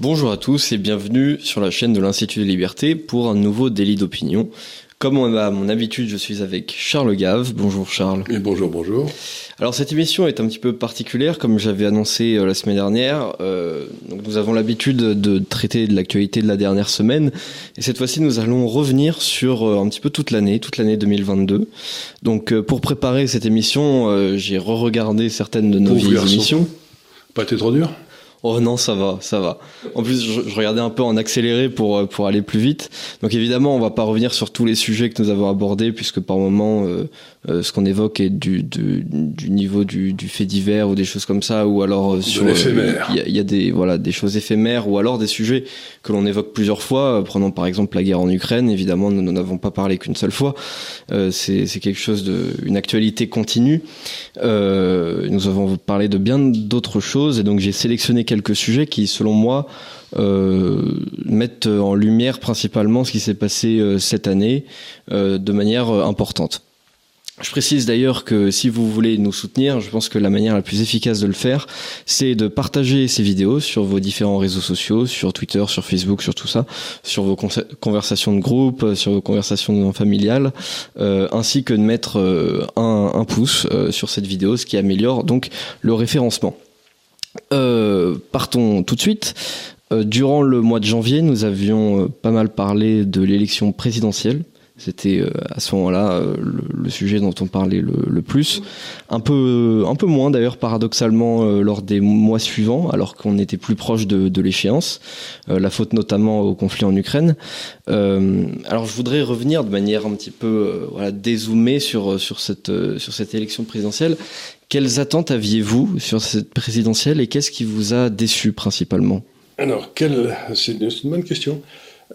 Bonjour à tous et bienvenue sur la chaîne de l'Institut des libertés pour un nouveau délit d'opinion. Comme on a à mon habitude, je suis avec Charles Gave. Bonjour Charles. Et bonjour, bonjour. Alors cette émission est un petit peu particulière, comme j'avais annoncé euh, la semaine dernière. Euh, donc nous avons l'habitude de traiter de l'actualité de la dernière semaine, et cette fois-ci nous allons revenir sur euh, un petit peu toute l'année, toute l'année 2022. Donc euh, pour préparer cette émission, j'ai re-regardé certaines de nos vieilles émissions. Pas été trop dur? Oh non, ça va, ça va. En plus, je, je regardais un peu en accéléré pour euh, pour aller plus vite. Donc évidemment, on va pas revenir sur tous les sujets que nous avons abordés, puisque par moment, euh, euh, ce qu'on évoque est du, du du niveau du, du fait divers ou des choses comme ça, ou alors euh, sur l'éphémère. Il y, y a des voilà des choses éphémères, ou alors des sujets que l'on évoque plusieurs fois. Euh, Prenons par exemple la guerre en Ukraine. Évidemment, nous n'en avons pas parlé qu'une seule fois. Euh, c'est c'est quelque chose de une actualité continue. Euh, nous avons parlé de bien d'autres choses, et donc j'ai sélectionné quelques sujets qui, selon moi, euh, mettent en lumière principalement ce qui s'est passé euh, cette année euh, de manière importante. Je précise d'ailleurs que si vous voulez nous soutenir, je pense que la manière la plus efficace de le faire, c'est de partager ces vidéos sur vos différents réseaux sociaux, sur Twitter, sur Facebook, sur tout ça, sur vos conversations de groupe, sur vos conversations familiales, ainsi que de mettre un, pouce sur cette vidéo, ce qui améliore donc le référencement. Euh, partons tout de suite. Euh, durant le mois de janvier, nous avions euh, pas mal parlé de l'élection présidentielle. C'était euh, à ce moment-là euh, le, sujet dont on parlait le, plus. Un peu, un peu moins d'ailleurs paradoxalement euh, lors des mois suivants, alors qu'on était plus proche de, l'échéance. Euh, la faute notamment au conflit en Ukraine. Euh, alors je voudrais revenir de manière un petit peu euh, voilà, dézoomée sur, sur, cette, euh, sur cette élection présidentielle. Quelles attentes aviez-vous sur cette présidentielle et qu'est-ce qui vous a déçu principalement? Alors, quelle... c'est une, bonne question.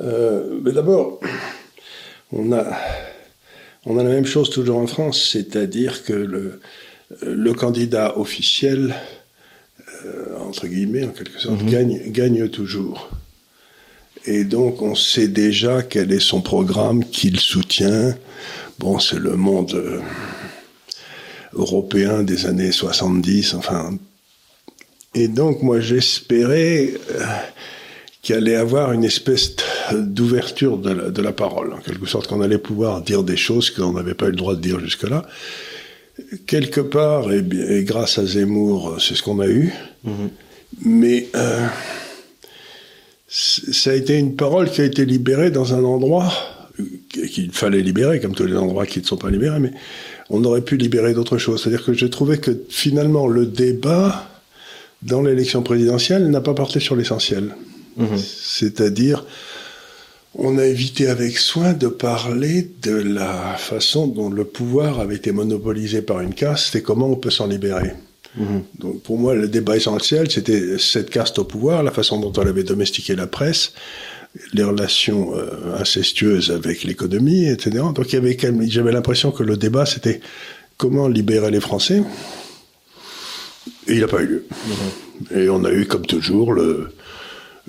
Euh, mais d'abord, on a, on a la même chose toujours en France, c'est-à-dire que le, le candidat officiel, euh, entre guillemets, en quelque sorte, Mhm. gagne, gagne toujours. Et donc, on sait déjà quel est son programme, qu'il soutient. Bon, c'est le monde euh, européen des années 70, enfin. Et donc, moi, j'espérais euh, qu'il allait avoir une espèce d'ouverture de la, de la parole, en quelque sorte, qu'on allait pouvoir dire des choses qu'on n'avait pas eu le droit de dire jusque-là. Quelque part, et, grâce à Zemmour, c'est ce qu'on a eu. Mais euh, ça a été une parole qui a été libérée dans un endroit qu'il fallait libérer, comme tous les endroits qui ne sont pas libérés, mais on aurait pu libérer d'autres choses. C'est-à-dire que j'ai trouvé que finalement le débat dans l'élection présidentielle n'a pas porté sur l'essentiel. C'est-à-dire, on a évité avec soin de parler de la façon dont le pouvoir avait été monopolisé par une caste et comment on peut s'en libérer. Donc pour moi, le débat essentiel, c'était cette caste au pouvoir, la façon dont elle avait domestiqué la presse, les relations euh, incestueuses avec l'économie, etc. Donc il y avait quand même- j'avais l'impression que le débat, c'était comment libérer les Français. Et il n'a pas eu lieu. Et on a eu, comme toujours, le,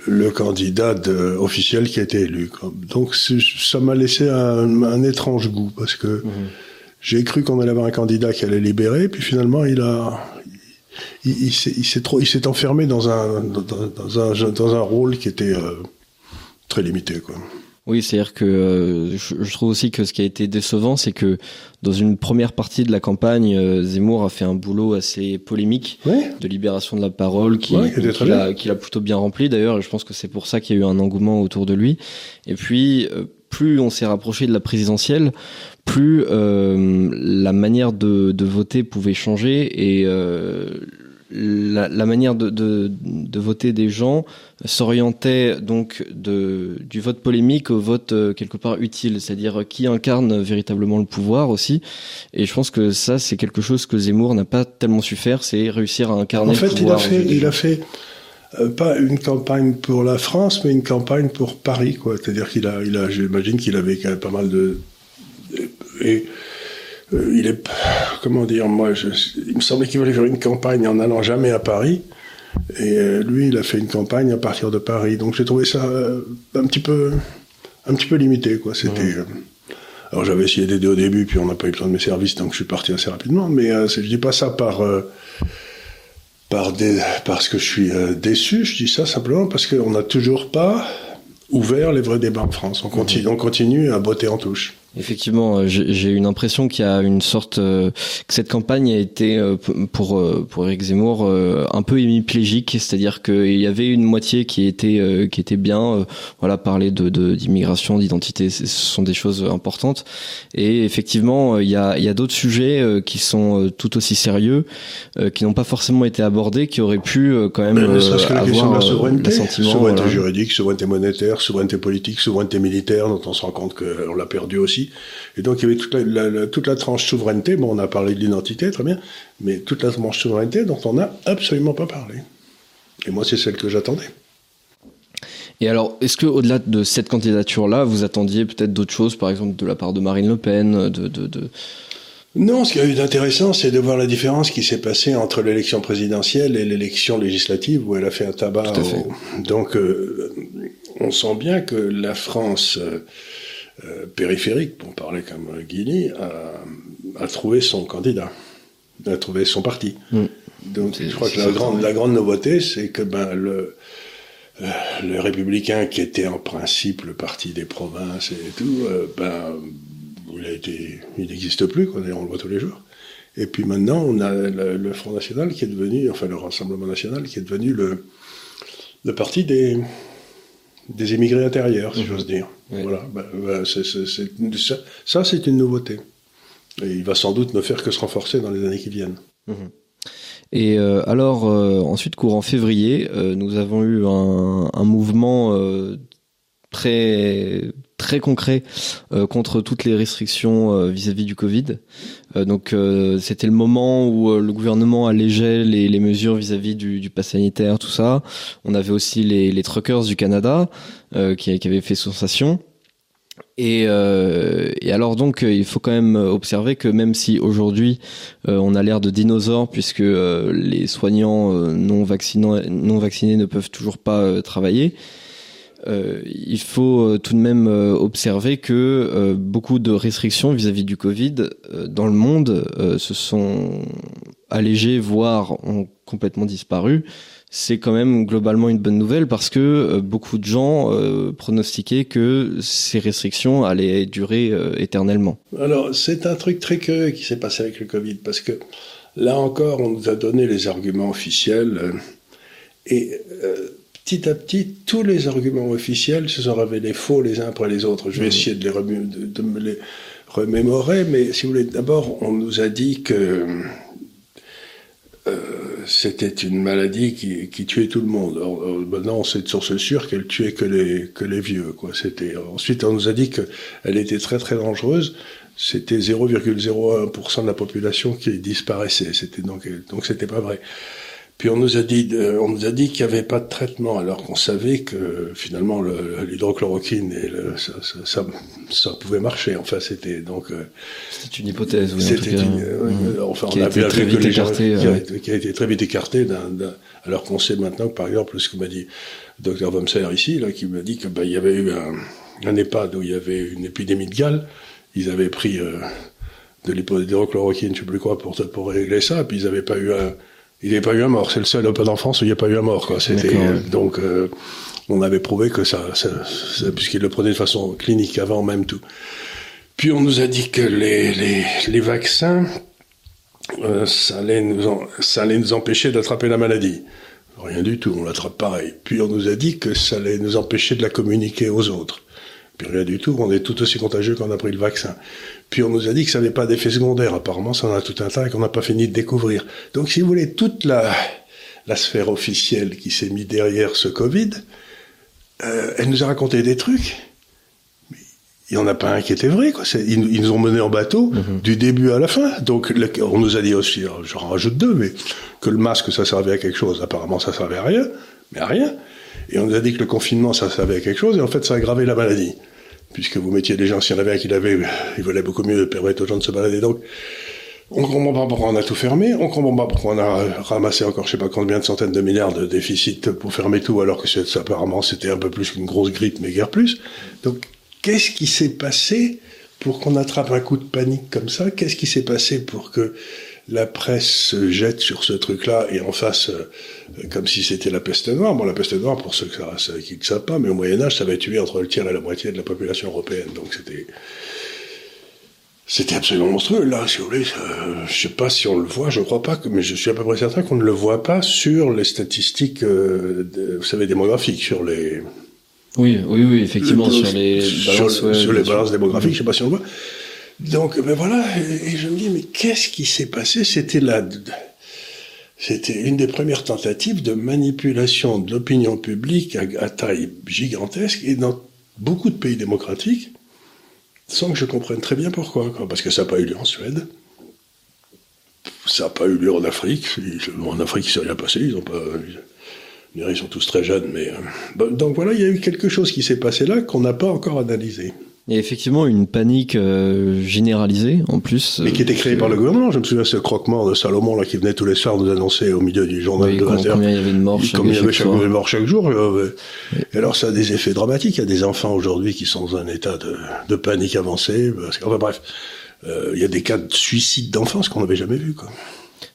le candidat de- officiel qui a été élu. Donc ça m'a laissé un, un étrange goût, parce que j'ai cru qu'on allait avoir un candidat qui allait libérer, puis finalement il a... Il, s'est- il s'est trop, il s'est enfermé dans un, dans, dans un, dans un rôle qui était euh, très limité, quoi. Oui, c'est-à-dire que euh, je, je trouve aussi que ce qui a été décevant, c'est que dans une première partie de la campagne, euh, Zemmour a fait un boulot assez polémique de libération de la parole qui, Ouais, qu'il a, plutôt bien rempli d'ailleurs, et je pense que c'est pour ça qu'il y a eu un engouement autour de lui. Et puis, euh, plus on s'est rapproché de la présidentielle, plus la manière de, de voter pouvait changer et la, la manière de, de, de voter des gens s'orientait donc de, du vote polémique au vote euh, quelque part utile, c'est-à-dire qui incarne véritablement le pouvoir aussi. Et je pense que ça, c'est quelque chose que Zemmour n'a pas tellement su faire, c'est réussir à incarner En fait, le pouvoir. a fait, il a fait euh, pas une campagne pour la France, mais une campagne pour Paris, quoi. C'est-à-dire qu'il a, il a, j'imagine qu'il avait quand même pas mal de, et euh, il est, comment dire, moi, je, il me semblait qu'il voulait faire une campagne en allant jamais à Paris. Et euh, lui, il a fait une campagne à partir de Paris. Donc j'ai trouvé ça euh, un petit peu, un petit peu limité, quoi. C'était. alors j'avais essayé d'aider au début, puis on n'a pas eu besoin de mes services, donc je suis parti assez rapidement. Mais je dis pas ça par, par des, parce que je suis déçu. Je dis ça simplement parce qu'on n'a toujours pas ouvert les vrais débats en France. On continue, on continue à botter en touche. Effectivement, euh, j'ai une impression qu'il y a une sorte euh, que cette campagne a été euh, pour pour Eric Zemmour un peu hémiplégique, c'est-à-dire qu'il y avait une moitié qui était qui était bien, voilà, parler de d'immigration, d'identité, ce sont des choses importantes, et effectivement, il y a il y a d'autres sujets qui sont tout aussi sérieux, qui n'ont pas forcément été abordés, qui auraient pu quand même avoir la souveraineté, souveraineté juridique, souveraineté monétaire, souveraineté politique, souveraineté militaire, dont on se rend compte qu'on l'a perdu aussi et donc il y avait toute la, toute la tranche souveraineté. Bon, on a parlé de l'identité, très bien, mais toute la tranche souveraineté dont on n'a absolument pas parlé. Et moi, c'est celle que j'attendais. Et alors, est-ce que au-delà de cette candidature-là, vous attendiez peut-être d'autres choses, par exemple de la part de Marine Le Pen, de, de, Non, ce qu'il y a eu d'intéressant, c'est de voir la différence qui s'est passée entre l'élection présidentielle et l'élection législative, où elle a fait un tabac. Donc, euh, on sent bien que la France. Euh, périphérique, pour parler comme Guigny, a, trouvé son candidat, a trouvé son parti. Mm. Donc je crois que la grande, la grande nouveauté, c'est que ben, le, euh, le républicain qui était en principe le parti des provinces et tout, euh, ben, il a été, il n'existe plus, quoi, on le voit tous les jours. Et puis maintenant, on a le, Front National qui est devenu, enfin le Rassemblement National qui est devenu le, le parti des, des émigrés intérieurs, si mhm. j'ose dire. Voilà, bah, bah, ça, c'est une nouveauté. Et il va sans doute ne faire que se renforcer dans les années qui viennent. Mhm. Et euh, alors, euh, ensuite, courant février, euh, nous avons eu un, un mouvement très très concret euh, contre toutes les restrictions euh, vis-à-vis du Covid. Euh, donc c'était le moment où le gouvernement allégeait les, mesures vis-à-vis du, du pass sanitaire, tout ça. On avait aussi les, truckers du Canada qui, qui avaient fait sensation. Et, alors donc il faut quand même observer que même si aujourd'hui on a l'air de dinosaures puisque les soignants non vaccinés non vaccinés ne peuvent toujours pas travailler, euh, il faut euh, tout de même euh, observer que beaucoup de restrictions vis-à-vis du Covid dans le monde se sont allégées, voire ont complètement disparu. C'est quand même globalement une bonne nouvelle parce que beaucoup de gens pronostiquaient que ces restrictions allaient durer éternellement. Alors c'est un truc très curieux qui s'est passé avec le Covid parce que là encore on nous a donné les arguments officiels et petit à petit, tous les arguments officiels se sont révélés faux les uns après les autres. Je vais mmh. essayer de, les de, me les remémorer, mais si vous voulez, d'abord, on nous a dit que euh, c'était une maladie qui, qui, tuait tout le monde. Alors, maintenant, on sait de source sûre qu'elle tuait que les, que les vieux. Quoi. C'était, ensuite, on nous a dit qu'elle était très très dangereuse. C'était 0,01% de la population qui disparaissait. C'était donc donc c'était pas vrai. Puis on nous a dit, on nous a dit qu'il n'y avait pas de traitement, alors qu'on savait que finalement l'hydrochloroquine et ça, ça, ça, pouvait marcher. Enfin, c'était donc. Euh, c'était une hypothèse. Oui, c'était une, mmh. enfin, qui on a, été très vite écarté, qui, a, été très vite écarté. alors qu'on sait maintenant que, par exemple, ce que m'a dit docteur Wamser ici, là, qui m'a dit que ben, il y avait eu un, un EHPAD où il y avait une épidémie de gale. Ils avaient pris euh, de l'hydrochloroquine, je sais plus quoi, pour, pour régler ça, puis ils n'avaient pas eu un il n'y a pas eu un mort. C'est le seul Open d'enfance où il n'y a pas eu un mort. Quoi. C'était donc euh, on avait prouvé que ça, ça, puisqu'il le prenait de façon clinique avant même tout. Puis on nous a dit que les, les, les vaccins, euh, ça, allait nous ça allait nous empêcher d'attraper la maladie. Rien du tout, on l'attrape pareil. Puis on nous a dit que ça allait nous empêcher de la communiquer aux autres. Puis rien du tout, on est tout aussi contagieux qu'on a pris le vaccin. Puis on nous a dit que ça n'avait pas d'effet secondaire. Apparemment, ça en a tout un tas et qu'on n'a pas fini de découvrir. Donc, si vous voulez, toute la, la sphère officielle qui s'est mise derrière ce Covid, euh, elle nous a raconté des trucs. Mais il n'y en a pas un qui était vrai. Quoi. Ils, ils, nous ont menés en bateau mhm. du début à la fin. Donc, on nous a dit aussi, j'en rajoute deux, mais que le masque, ça servait à quelque chose. Apparemment, ça servait à rien, mais à rien. Et on nous a dit que le confinement, ça servait à quelque chose, et en fait, ça a aggravé la maladie puisque vous mettiez des gens, s'il y en avait un qui l'avait, il valait beaucoup mieux de permettre aux gens de se balader. Donc, on comprend pas pourquoi on a tout fermé, on comprend pas pourquoi on a ramassé encore je sais pas combien de centaines de milliards de déficit pour fermer tout, alors que apparemment c'était un peu plus qu'une grosse grippe, mais guère plus. Donc, qu'est-ce qui s'est passé pour qu'on attrape un coup de panique comme ça? Qu'est-ce qui s'est passé pour que la presse se jette sur ce truc-là et en face, euh, comme si c'était la peste noire. Bon, la peste noire, pour ceux qui ne savent pas, mais au Moyen Âge, ça avait tué entre le tiers et la moitié de la population européenne. Donc c'était c'était absolument monstrueux. Là, si vous voulez, euh, je sais pas si on le voit, je crois pas, que, mais je suis à peu près certain qu'on ne le voit pas sur les statistiques, euh, vous savez, démographiques, sur les. Oui, oui, oui, effectivement, sur les balances, sur, les balances démographiques, je sais pas si on le voit. Donc, ben voilà, et, je me dis, mais qu'est-ce qui s'est passé? C'était là, c'était une des premières tentatives de manipulation de l'opinion publique à, taille gigantesque, et dans beaucoup de pays démocratiques sans que je comprenne très bien pourquoi. Parce que ça n'a pas eu lieu en Suède. Ça n'a pas eu lieu en Afrique. En Afrique, il s'est rien passé. Ils ont pas. Ils sont tous très jeunes, mais. Euh, donc voilà, il y a eu quelque chose qui s'est passé là qu'on n'a pas encore analysé. Il y a effectivement une panique euh, généralisée en plus. Mais qui était créée par le gouvernement. Je me souviens ce croquement de Salomon là qui venait tous les soirs nous annoncer au milieu du journal de Combien il y avait de morts chaque, il y avait chaque, mort chaque jour. Euh, et alors ça a des effets dramatiques. Il y a des enfants aujourd'hui qui sont dans un état de, de panique avancée. Parce enfin bref, euh, il y a des cas de suicide d'enfants, ce qu'on n'avait jamais vu. Quoi.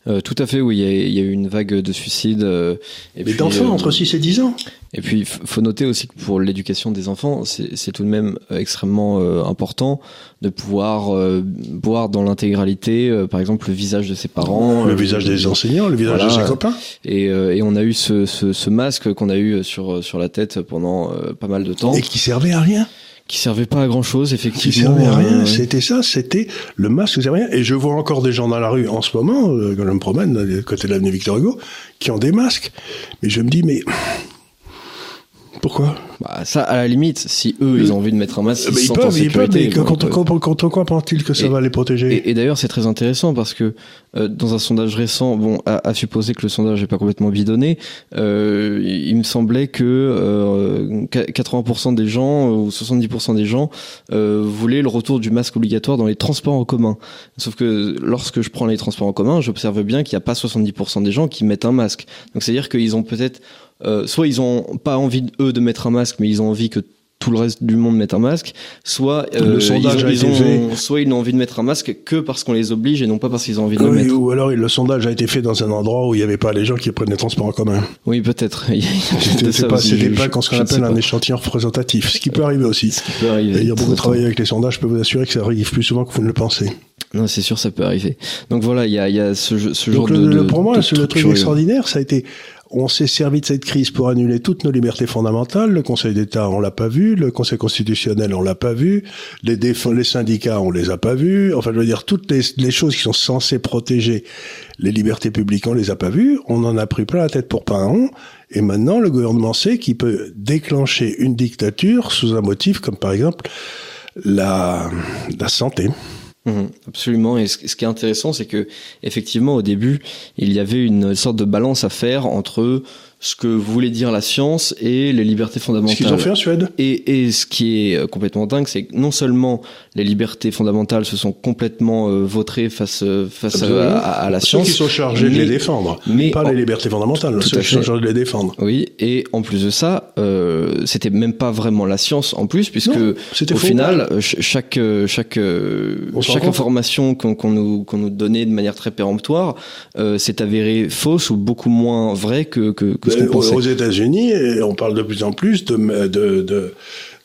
Euh, tout à fait, oui. Il y, a, eu une vague de suicides. Euh, et Mais d'enfants entre 6 et 10 ans Et puis, il faut noter aussi que pour l'éducation des enfants, c'est tout de même extrêmement euh, important de pouvoir voir dans l'intégralité, par exemple, le visage de ses parents. Le visage des enseignants, le visage de ses copains. Et, et on a eu ce, ce, ce masque qu'on a eu sur, sur la tête pendant pas mal de temps. Et qui servait à rien qui servait pas à grand chose effectivement. Qui servait à rien. C'était ça, c'était le masque servait à rien. Et je vois encore des gens dans la rue en ce moment, euh, quand je me promène, côté de l'avenue Victor Hugo, qui ont des masques. Mais je me dis, mais pourquoi? Bah, ça, à la limite, si eux, ils ont envie de mettre un masque, ils, peuvent, ils peuvent, mais contre, quoi pensent-ils que ça va les protéger? Et, d'ailleurs, c'est très intéressant parce que euh, dans un sondage récent, bon, à, supposer que le sondage n'est pas complètement bidonné, euh, il me semblait que euh, 80% des gens ou 70% des gens euh, voulaient le retour du masque obligatoire dans les transports en commun. Sauf que lorsque je prends les transports en commun, j'observe bien qu'il n'y a pas 70% des gens qui mettent un masque. Donc c'est-à-dire qu'ils ont peut-être euh, soit ils ont pas envie eux de mettre un masque, mais ils ont envie que tout le reste du monde mette un masque, soit euh, le sondage ils ont, soit ils n'ont envie de mettre un masque que parce qu'on les oblige et non pas parce qu'ils ont envie de le mettre. Ou alors le sondage a été fait dans un endroit où il n'y avait pas les gens qui prennent les transports en commun. Oui, peut-être. C'était pas, c'était pas ce qu'on appelle un échantillon représentatif, ce qui peut arriver aussi. Ce qui peut arriver. Il y a beaucoup travaillé avec les sondages, je peux vous assurer que ça arrive plus souvent que vous ne le pensez. Non, c'est sûr, ça peut arriver. Donc voilà, il y a, y a ce, ce genre le, de, Pour moi, le truc extraordinaire, ça a été on s'est servi de cette crise pour annuler toutes nos libertés fondamentales. Le Conseil d'État, on l'a pas vu. Le Conseil constitutionnel, on l'a pas vu. Les, les syndicats, on les a pas vus. Enfin, je veux dire, toutes les, choses qui sont censées protéger les libertés publiques, on les a pas vues. On en a pris plein la tête pour rond. Et maintenant, le gouvernement sait qu'il peut déclencher une dictature sous un motif comme par exemple la, la santé. Mhm, absolument. Et ce, qui est intéressant, c'est que effectivement, au début, il y avait une sorte de balance à faire entre ce que voulait dire la science et les libertés fondamentales. Ce qu'ils ont fait en Suède. Et, et ce qui est euh, complètement dingue, c'est que non seulement les libertés fondamentales se sont complètement euh, vautrées face euh, face à, à, la science, ceux qui sont chargés de les défendre, mais pas les libertés fondamentales, ceux qui sont chargés de les défendre. Oui, et en plus de ça, euh, c'était même pas vraiment la science en plus, puisque au final, chaque chaque chaque information qu'on nous qu'on nous donnait de manière très péremptoire euh, s'est avérée fausse ou beaucoup moins vraie que que, que aux États-Unis, on parle de plus en plus de, de,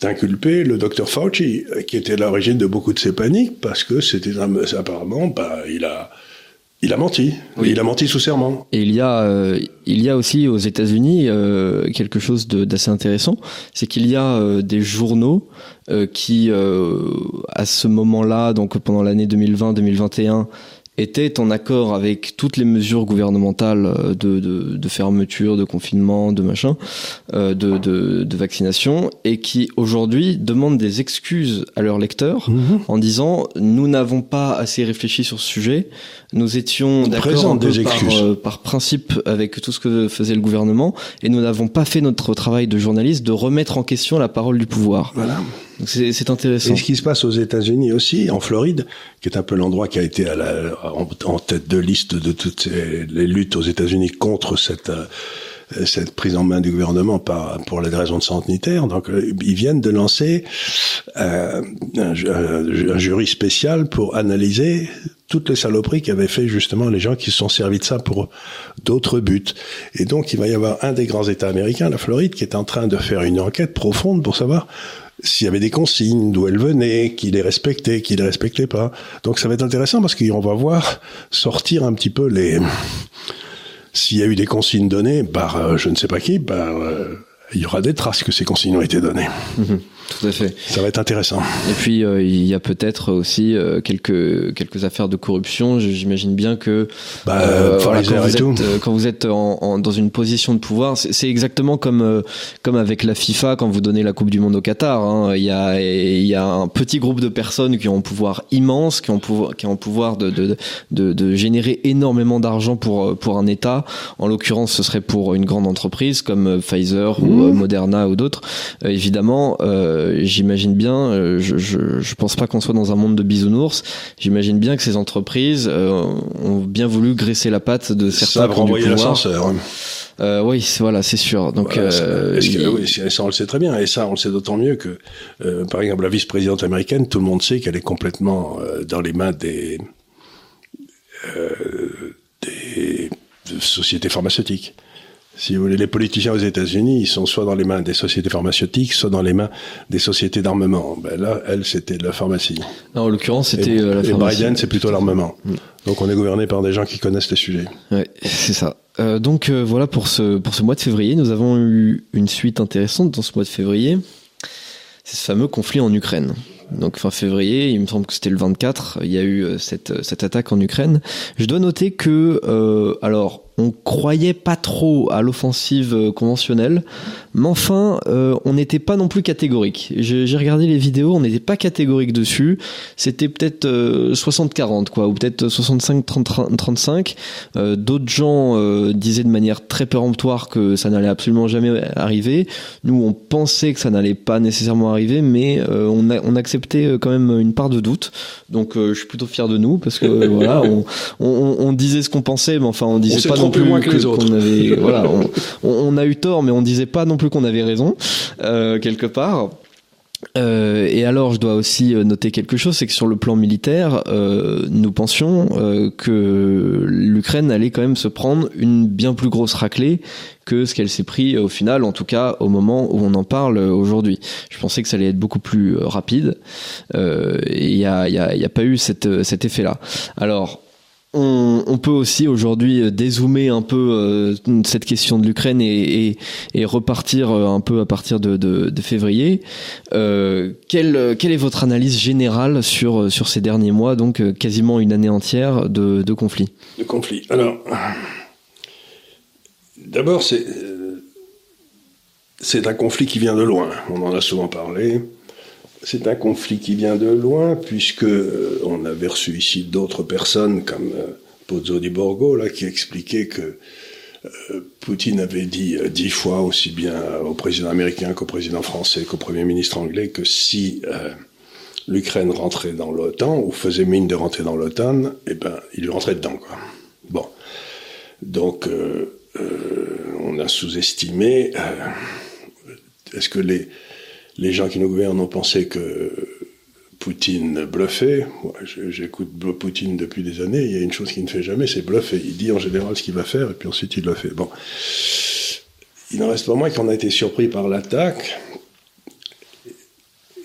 d'inculper le docteur Fauci, qui était l'origine de beaucoup de ces paniques, parce que c'était apparemment, bah, il a, il a menti. Il a menti sous serment. Et il y a, euh, il y a aussi aux États-Unis euh, quelque chose d'assez intéressant, c'est qu'il y a euh, des journaux qui, à ce moment-là, donc pendant l'année 2020-2021, était en accord avec toutes les mesures gouvernementales euh, de, de, de fermeture, de confinement, de machin, euh, de, de, de, vaccination, et qui aujourd'hui demandent des excuses à leurs lecteurs mhm. en disant nous n'avons pas assez réfléchi sur ce sujet, nous étions d'accord par, euh, par principe avec tout ce que faisait le gouvernement, et nous n'avons pas fait notre travail de journaliste de remettre en question la parole du pouvoir. Voilà. C'est intéressant. Et ce qui se passe aux États-Unis aussi, en Floride, qui est un peu l'endroit qui a été à la, en, tête de liste de toutes les luttes aux États-Unis contre cette euh, cette prise en main du gouvernement par, pour les raisons de sanitaire. Donc, euh, ils viennent de lancer euh, un, un, jury spécial pour analyser toutes les saloperies qu'avaient fait justement les gens qui se sont servis de ça pour d'autres buts. Et donc, il va y avoir un des grands États américains, la Floride, qui est en train de faire une enquête profonde pour savoir s'il y avait des consignes, d'où elles venaient, qui les respectait, qui les respectait pas. Donc, ça va être intéressant parce qu'on va voir sortir un petit peu les... S'il y a eu des consignes données par euh, je ne sais pas qui, par, euh, il y aura des traces que ces consignes ont été données. Mhm. Tout à fait. Ça va être intéressant. Et puis euh, il y a peut-être aussi euh, quelques quelques affaires de corruption. J'imagine bien que bah, euh, voilà, quand, vous êtes, quand, vous êtes, en, dans une position de pouvoir, c'est exactement comme comme avec la FIFA quand vous donnez la Coupe du Monde au Qatar. Hein. Il y a il y a un petit groupe de personnes qui ont un pouvoir immense, qui ont pouvoir qui ont pouvoir de de, de, de générer énormément d'argent pour pour un État. En l'occurrence, ce serait pour une grande entreprise comme Pfizer ou mmh. Moderna ou d'autres. évidemment. Euh, euh, j'imagine bien, euh, je, je, je, pense pas qu'on soit dans un monde de bisounours. J'imagine bien que ces entreprises euh, ont bien voulu graisser la patte de certains. Ça renvoyer l'ascenseur. Euh, oui, voilà, c'est sûr. Donc, euh, que, oui, ça on le sait très bien, et ça on le sait d'autant mieux que, euh, par exemple, la vice-présidente américaine, tout le monde sait qu'elle est complètement dans les mains des, des sociétés pharmaceutiques. Si vous voulez, les politiciens aux États-Unis, ils sont soit dans les mains des sociétés pharmaceutiques, soit dans les mains des sociétés d'armement. Ben là, elle, c'était de la pharmacie. Non, en l'occurrence, c'était euh, la pharmacie. Et Biden, c'est plutôt l'armement. Mm. Donc, on est gouverné par des gens qui connaissent les sujets. Ouais, c'est ça. Euh, donc euh, voilà pour ce pour ce mois de février, nous avons eu une suite intéressante dans ce mois de février. C'est ce fameux conflit en Ukraine. Donc fin février, il me semble que c'était le 24, il y a eu cette, cette attaque en Ukraine. Je dois noter que, euh, alors, on croyait pas trop à l'offensive euh, conventionnelle, mais enfin, euh, on n'était pas non plus catégorique. J'ai regardé les vidéos, on n'était pas catégorique dessus. C'était peut-être 60-40, quoi, ou peut-être 65-35. D'autres gens disaient de manière très péremptoire que ça n'allait absolument jamais arriver. Nous, on pensait que ça n'allait pas nécessairement arriver, mais on, a, on acceptait euh, quand même une part de doute. Donc euh, je suis plutôt fier de nous parce que voilà, on, on, on, disait ce qu'on pensait, mais enfin on disait pas non plus moins que, les autres. avait, voilà, on, a eu tort, mais on disait pas non plus qu'on avait raison euh, quelque part. Euh, et alors, je dois aussi noter quelque chose, c'est que sur le plan militaire, euh, nous pensions euh, que l'Ukraine allait quand même se prendre une bien plus grosse raclée que ce qu'elle s'est pris au final, en tout cas au moment où on en parle aujourd'hui. Je pensais que ça allait être beaucoup plus euh, rapide. Euh, et il n'y a, y a, y a, pas eu cette, cet effet-là. Alors, on, peut aussi aujourd'hui euh, dézoomer un peu euh, cette question de l'Ukraine et, repartir un peu à partir de, février. Euh, quelle, est votre analyse générale sur, ces derniers mois, donc quasiment une année entière de, conflit De conflit. Alors, D'abord, c'est un conflit qui vient de loin. On en a souvent parlé. C'est un conflit qui vient de loin, puisque euh, on avait reçu ici d'autres personnes comme euh, Pozzo di Borgo, là, qui expliquait que euh, Poutine avait dit dix fois aussi bien au président américain qu'au président français qu'au premier ministre anglais que si l'Ukraine rentrait dans l'OTAN ou faisait mine de rentrer dans l'OTAN, eh ben, il lui rentrait dedans, quoi. Bon. Donc, on a sous-estimé. Est-ce que les, les gens qui nous gouvernent ont pensé que Poutine bluffait J'écoute Poutine depuis des années. Il y a une chose qu'il ne fait jamais, c'est bluffer. Il dit en général ce qu'il va faire et puis ensuite il le fait. Bon. Il n'en reste pas moins qu'on a été surpris par l'attaque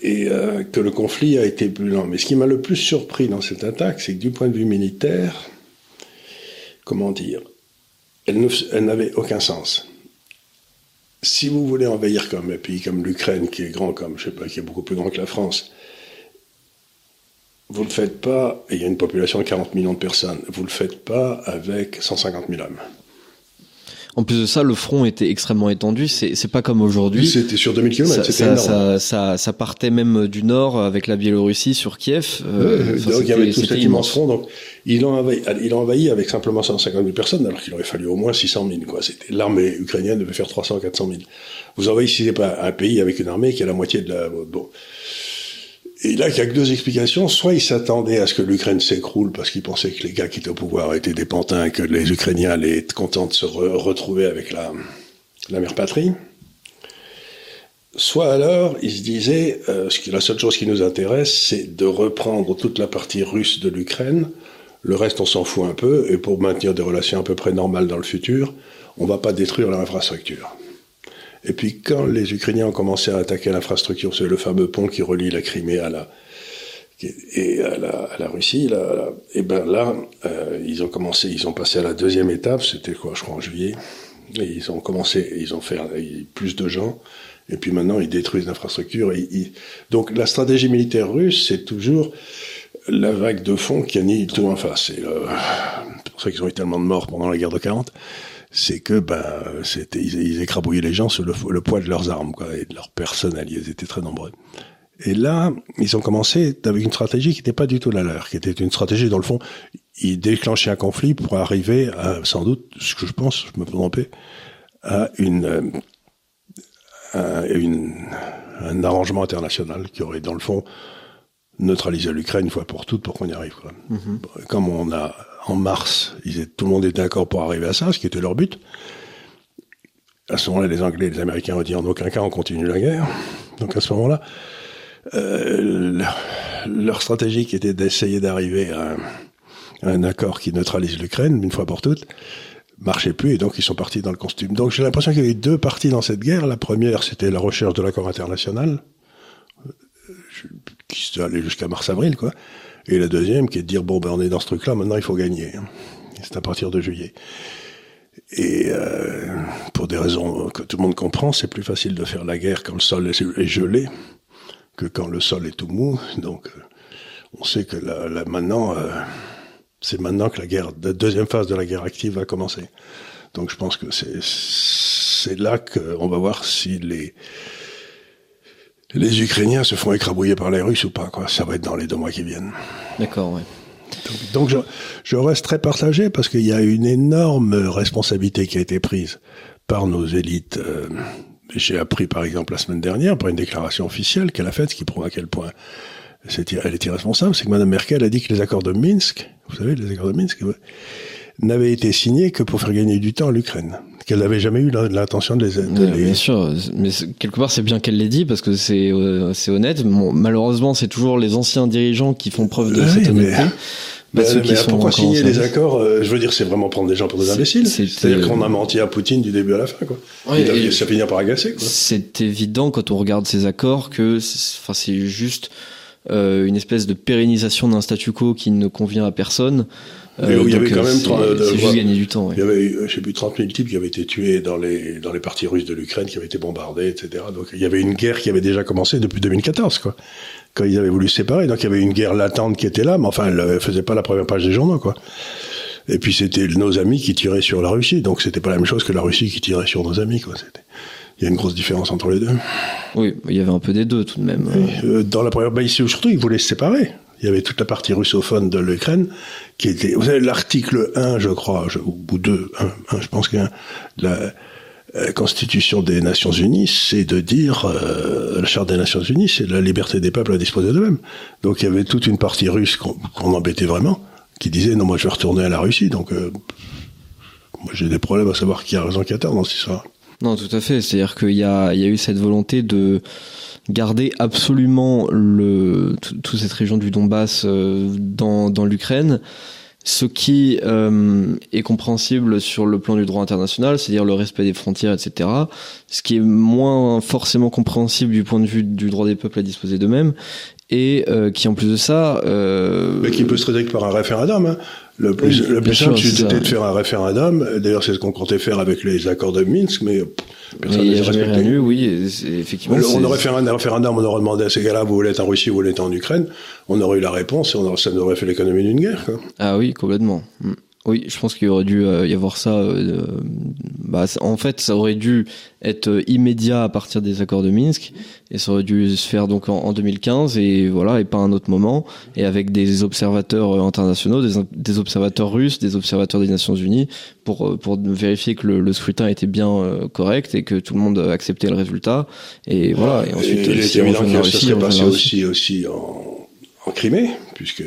et euh, que le conflit a été plus lent. Mais ce qui m'a le plus surpris dans cette attaque, c'est que du point de vue militaire, comment dire, elle n'avait aucun sens. Si vous voulez envahir comme un pays comme l'Ukraine, qui est grand comme, je sais pas, qui est beaucoup plus grand que la France, vous ne le faites pas, et il y a une population de 40 millions de personnes, vous ne le faites pas avec 150 000 hommes. En plus de ça, le front était extrêmement étendu. C'est pas comme aujourd'hui. C'était sur 2000 km. Ça, ça, ça, ça, ça, partait même du nord avec la Biélorussie sur Kiev. Euh, donc il y avait tout cet immense front. Donc il a envahi, il envahi avec simplement 150 000 personnes, alors qu'il aurait fallu au moins 600 000. Quoi. C'était l'armée ukrainienne devait faire 300 400 000. Vous envahissez pas un pays avec une armée qui a la moitié de la. Bon. Et là, il y a que deux explications. Soit ils s'attendaient à ce que l'Ukraine s'écroule parce qu'ils pensaient que les gars qui étaient au pouvoir étaient des pantins, que les Ukrainiens allaient être contents de se retrouver avec la, la mère patrie. Soit alors, ils se disaient, euh, la seule chose qui nous intéresse, c'est de reprendre toute la partie russe de l'Ukraine, Le reste, on s'en fout un peu, et pour maintenir des relations à peu près normales dans le futur, on va pas détruire leur infrastructure. Et puis quand les Ukrainiens ont commencé à attaquer l'infrastructure, c'est le fameux pont qui relie la Crimée à la et à la, Russie, là, et ben là, euh, ils ont commencé, ils ont passé à la deuxième étape, c'était quoi, je crois en juillet, et ils ont commencé, ils ont fait plus de gens, et puis maintenant ils détruisent l'infrastructure. Donc la stratégie militaire russe, c'est toujours la vague de fond qui a mis tout en face. C'est euh, pour ça qu'ils ont eu tellement de morts pendant la guerre de 40 c'est que ben c'était ils, écrabouillaient les gens sur le, poids de leurs armes quoi et de leur personnel ils étaient très nombreux et là ils ont commencé avec une stratégie qui n'était pas du tout la leur qui était une stratégie dans le fond ils déclenchaient un conflit pour arriver à sans doute ce que je pense je me peux tromper à une, une un arrangement international qui aurait dans le fond neutralisé l'Ukraine une fois pour toutes pour qu'on y arrive quoi. Mm-hmm. comme on a en mars, tout le monde était d'accord pour arriver à ça, ce qui était leur but. À ce moment-là, les Anglais et les Américains ont dit en aucun cas on continue la guerre. Donc à ce moment-là, euh, leur, stratégie qui était d'essayer d'arriver à, un accord qui neutralise l'Ukraine une fois pour toutes marchait plus et donc ils sont partis dans le costume. Donc j'ai l'impression qu'il y avait deux parties dans cette guerre. La première, c'était la recherche de l'accord international, euh, qui allait jusqu'à mars-avril, quoi. Et la deuxième, qui est de dire, bon, ben, on est dans ce truc-là, maintenant il faut gagner. C'est à partir de juillet. Et euh, pour des raisons que tout le monde comprend, c'est plus facile de faire la guerre quand le sol est gelé que quand le sol est tout mou. Donc, euh, on sait que là, maintenant, euh, c'est maintenant que la guerre, la deuxième phase de la guerre active va commencer. Donc, je pense que c'est là qu'on va voir si les les Ukrainiens se font écrabouiller par les Russes ou pas, quoi. Ça va être dans les deux mois qui viennent. D'accord, ouais. Donc, je, je, reste très partagé parce qu'il y a une énorme responsabilité qui a été prise par nos élites. Euh, j'ai appris par exemple la semaine dernière par une déclaration officielle qu'elle a faite, ce qui prouve à quel point elle est irresponsable, c'est que Mme Merkel a dit que les accords de Minsk, vous savez, les accords de Minsk, n'avaient été signés que pour faire gagner du temps à l'Ukraine qu'elle n'avait jamais eu l'intention de les, de Bien sûr, mais quelque part c'est bien qu'elle l'ait dit parce que c'est euh, c'est honnête. malheureusement, c'est toujours les anciens dirigeants qui font preuve de cette honnêteté. Mais, mais, pourquoi signer les accords euh, Je veux dire, c'est vraiment prendre des gens pour des imbéciles. C'est-à-dire qu'on a menti à Poutine du début à la fin, quoi. Oui, ça finit par agacer. C'est évident quand on regarde ces accords que, enfin, c'est juste euh, une espèce de pérennisation d'un statu quo qui ne convient à personne. Euh, il y avait quand même c'est juste gagner du temps. Il y avait, je sais plus, 30 000 types qui avaient été tués dans les dans les parties russes de l'Ukraine, qui avaient été bombardés, etc. Donc il y avait une guerre qui avait déjà commencé depuis 2014, quoi. Quand ils avaient voulu se séparer, donc il y avait une guerre latente qui était là, mais enfin, elle faisait pas la première page des journaux, quoi. Et puis c'était nos amis qui tiraient sur la Russie, donc c'était pas la même chose que la Russie qui tirait sur nos amis, quoi. C'était il y a une grosse différence entre les deux. Oui, il y avait un peu des deux tout de même. Euh, dans la première, bah ici surtout, ils voulaient se séparer. Il y avait toute la partie russophone de l'Ukraine qui était, vous savez, l'article 1, je crois, ou 2, 1, je pense que la, la Constitution des Nations Unies, c'est de dire, euh, la Charte des Nations Unies, c'est la liberté des peuples à disposer d'eux-mêmes. Donc il y avait toute une partie russe qu'on embêtait vraiment, qui disait, non, moi je vais retourner à la Russie, donc euh, moi j'ai des problèmes à savoir qui a raison, qui a tort dans cette histoire. Non, tout à fait. C'est-à-dire qu'il y a, il y a eu cette volonté de garder absolument le, toute cette région du Donbass euh, dans, l'Ukraine. Ce qui euh, est compréhensible sur le plan du droit international, c'est-à-dire le respect des frontières, etc. Ce qui est moins forcément compréhensible du point de vue du droit des peuples à disposer d'eux-mêmes, et euh, qui en plus de ça... Euh... Mais qui peut se traduire par un référendum. Hein. Le plus, le plus simple, c'était de faire un référendum. D'ailleurs, c'est ce qu'on comptait faire avec les accords de Minsk, mais personne ne les respecté. oui, effectivement. On aurait fait un référendum, on aurait demandé à ces gars-là, vous voulez être en Russie, vous voulez être en Ukraine. On aurait eu la réponse et on aurait, ça nous aurait fait l'économie d'une guerre. Quoi. Ah oui, complètement. Mm. Oui, je pense qu'il aurait dû euh, y avoir ça. Euh, bah, en fait, ça aurait dû être euh, immédiat à partir des accords de Minsk, et ça aurait dû se faire donc en, 2015 et voilà, et pas à un autre moment, et avec des observateurs internationaux, des, des, observateurs russes, des observateurs des Nations Unies, pour pour vérifier que le, le scrutin était bien correct et que tout le monde acceptait le résultat. Et voilà. Et ensuite, il est évident que ça serait passé aussi aussi en en Crimée, puisque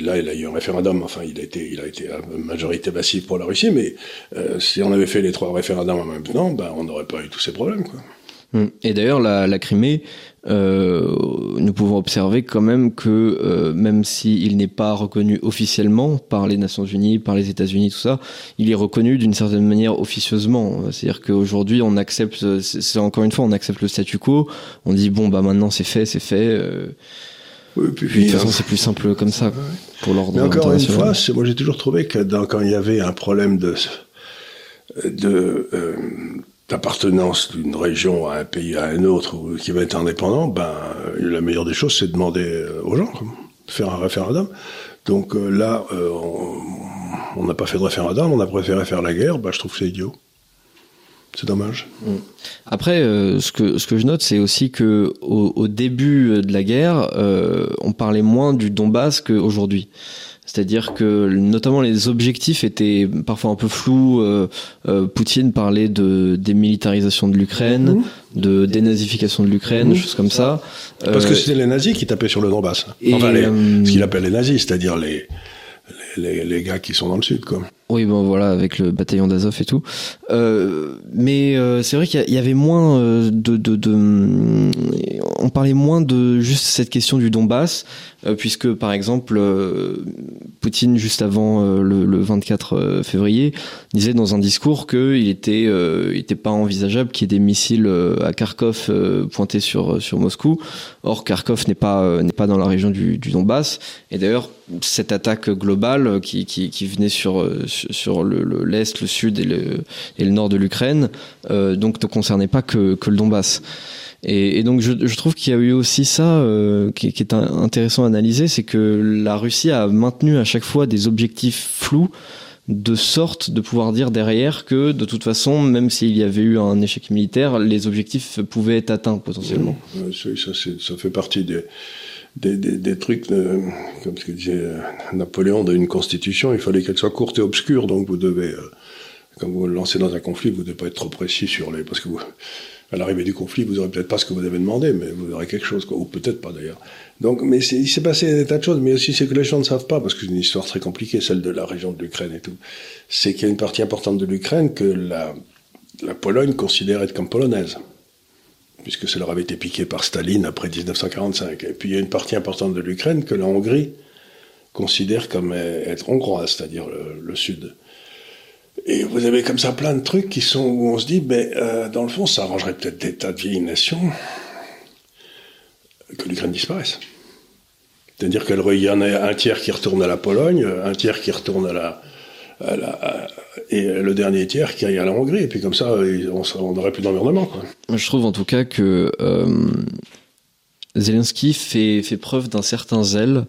là, il a eu un référendum, enfin, il a été, il a été à majorité massive pour la Russie, mais euh, si on avait fait les trois référendums en même temps, ben, on n'aurait pas eu tous ces problèmes, quoi. Hum. Et d'ailleurs, la, la Crimée, euh, nous pouvons observer quand même que euh, même s'il n'est pas reconnu officiellement par les Nations Unies, par les États-Unis, tout ça, il est reconnu d'une certaine manière officieusement. C'est-à-dire qu'aujourd'hui, on accepte, c'est encore une fois, on accepte le statu quo. On dit bon bah maintenant c'est fait, c'est fait. Euh, oui, puis, puis, de toute façon, c'est plus simple comme ça pour l'ordre. Mais encore une fois, moi j'ai toujours trouvé que dans, quand il y avait un problème de de euh, d'appartenance d'une région à un pays à un autre ou qui va être indépendant, ben la meilleure des choses c'est de demander euh, aux gens de faire un référendum. Donc euh, là, euh, on n'a pas fait de référendum, on a préféré faire la guerre. Ben, je trouve que c'est idiot. C'est dommage. Mm. Après, euh, ce que ce que je note, c'est aussi que au, au, début de la guerre, euh, on parlait moins du Donbass qu'aujourd'hui. C'est-à-dire que notamment les objectifs étaient parfois un peu flous. Euh, euh, Poutine parlait de démilitarisation de l'Ukraine, mmh. de dénazification de l'Ukraine, mmh. choses comme ça. Parce que euh, c'était les nazis qui tapaient sur le Donbass. Enfin, les, ce qu'il appelle les nazis, c'est-à-dire les, les, les, gars qui sont dans le sud, quoi. Oui, bon voilà, avec le bataillon d'Azov et tout. Euh, mais euh, c'est vrai qu'il y, avait moins de, de, de, on parlait moins de juste cette question du Donbass, euh, puisque par exemple, euh, Poutine juste avant euh, le, le, 24 février disait dans un discours qu'il était, pas envisageable qu'il y ait des missiles à Kharkov pointés sur Moscou. Or, Kharkov n'est pas dans la région du, Donbass. Et d'ailleurs, cette attaque globale qui, venait sur sur le l'est, le, sud et le nord de l'Ukraine, donc ne concernait pas que le Donbass. Et, donc je, trouve qu'il y a eu aussi ça euh, qui, est intéressant à analyser, c'est que la Russie a maintenu à chaque fois des objectifs flous de sorte de pouvoir dire derrière que de toute façon, même s'il y avait eu un échec militaire, les objectifs pouvaient être atteints potentiellement. Oui, ça, ça fait partie des, trucs, comme ce que disait euh, Napoléon d'une constitution, il fallait qu'elle soit courte et obscure, donc vous devez, euh, quand vous lancez dans un conflit, vous ne devez pas être trop précis sur les... parce que vous à l'arrivée du conflit, vous n'aurez peut-être pas ce que vous avez demandé, mais vous aurez quelque chose, ou peut-être pas d'ailleurs. Donc, mais il s'est passé des tas de choses, mais aussi c'est que les gens ne savent pas, parce que c'est une histoire très compliquée, celle de la région de l'Ukraine et tout. C'est qu'il y a une partie importante de l'Ukraine que la, Pologne considère être comme polonaise, puisque ça leur avait été piqué par Staline après 1945. Et puis il y a une partie importante de l'Ukraine que la Hongrie considère comme être hongroise, c'est-à-dire le sud. Et vous avez comme ça plein de trucs qui sont où on se dit, ben, euh, dans le fond, ça arrangerait peut-être des tas de vieilles nations que l'Ukraine disparaisse. C'est-à-dire qu'il y en a un tiers qui retourne à la Pologne, un tiers qui retourne à la, et le dernier tiers qui aille à la Hongrie. Et puis comme ça, on n'aurait plus d'environnement. Je trouve en tout cas que euh, Zelensky fait, fait preuve d'un certain zèle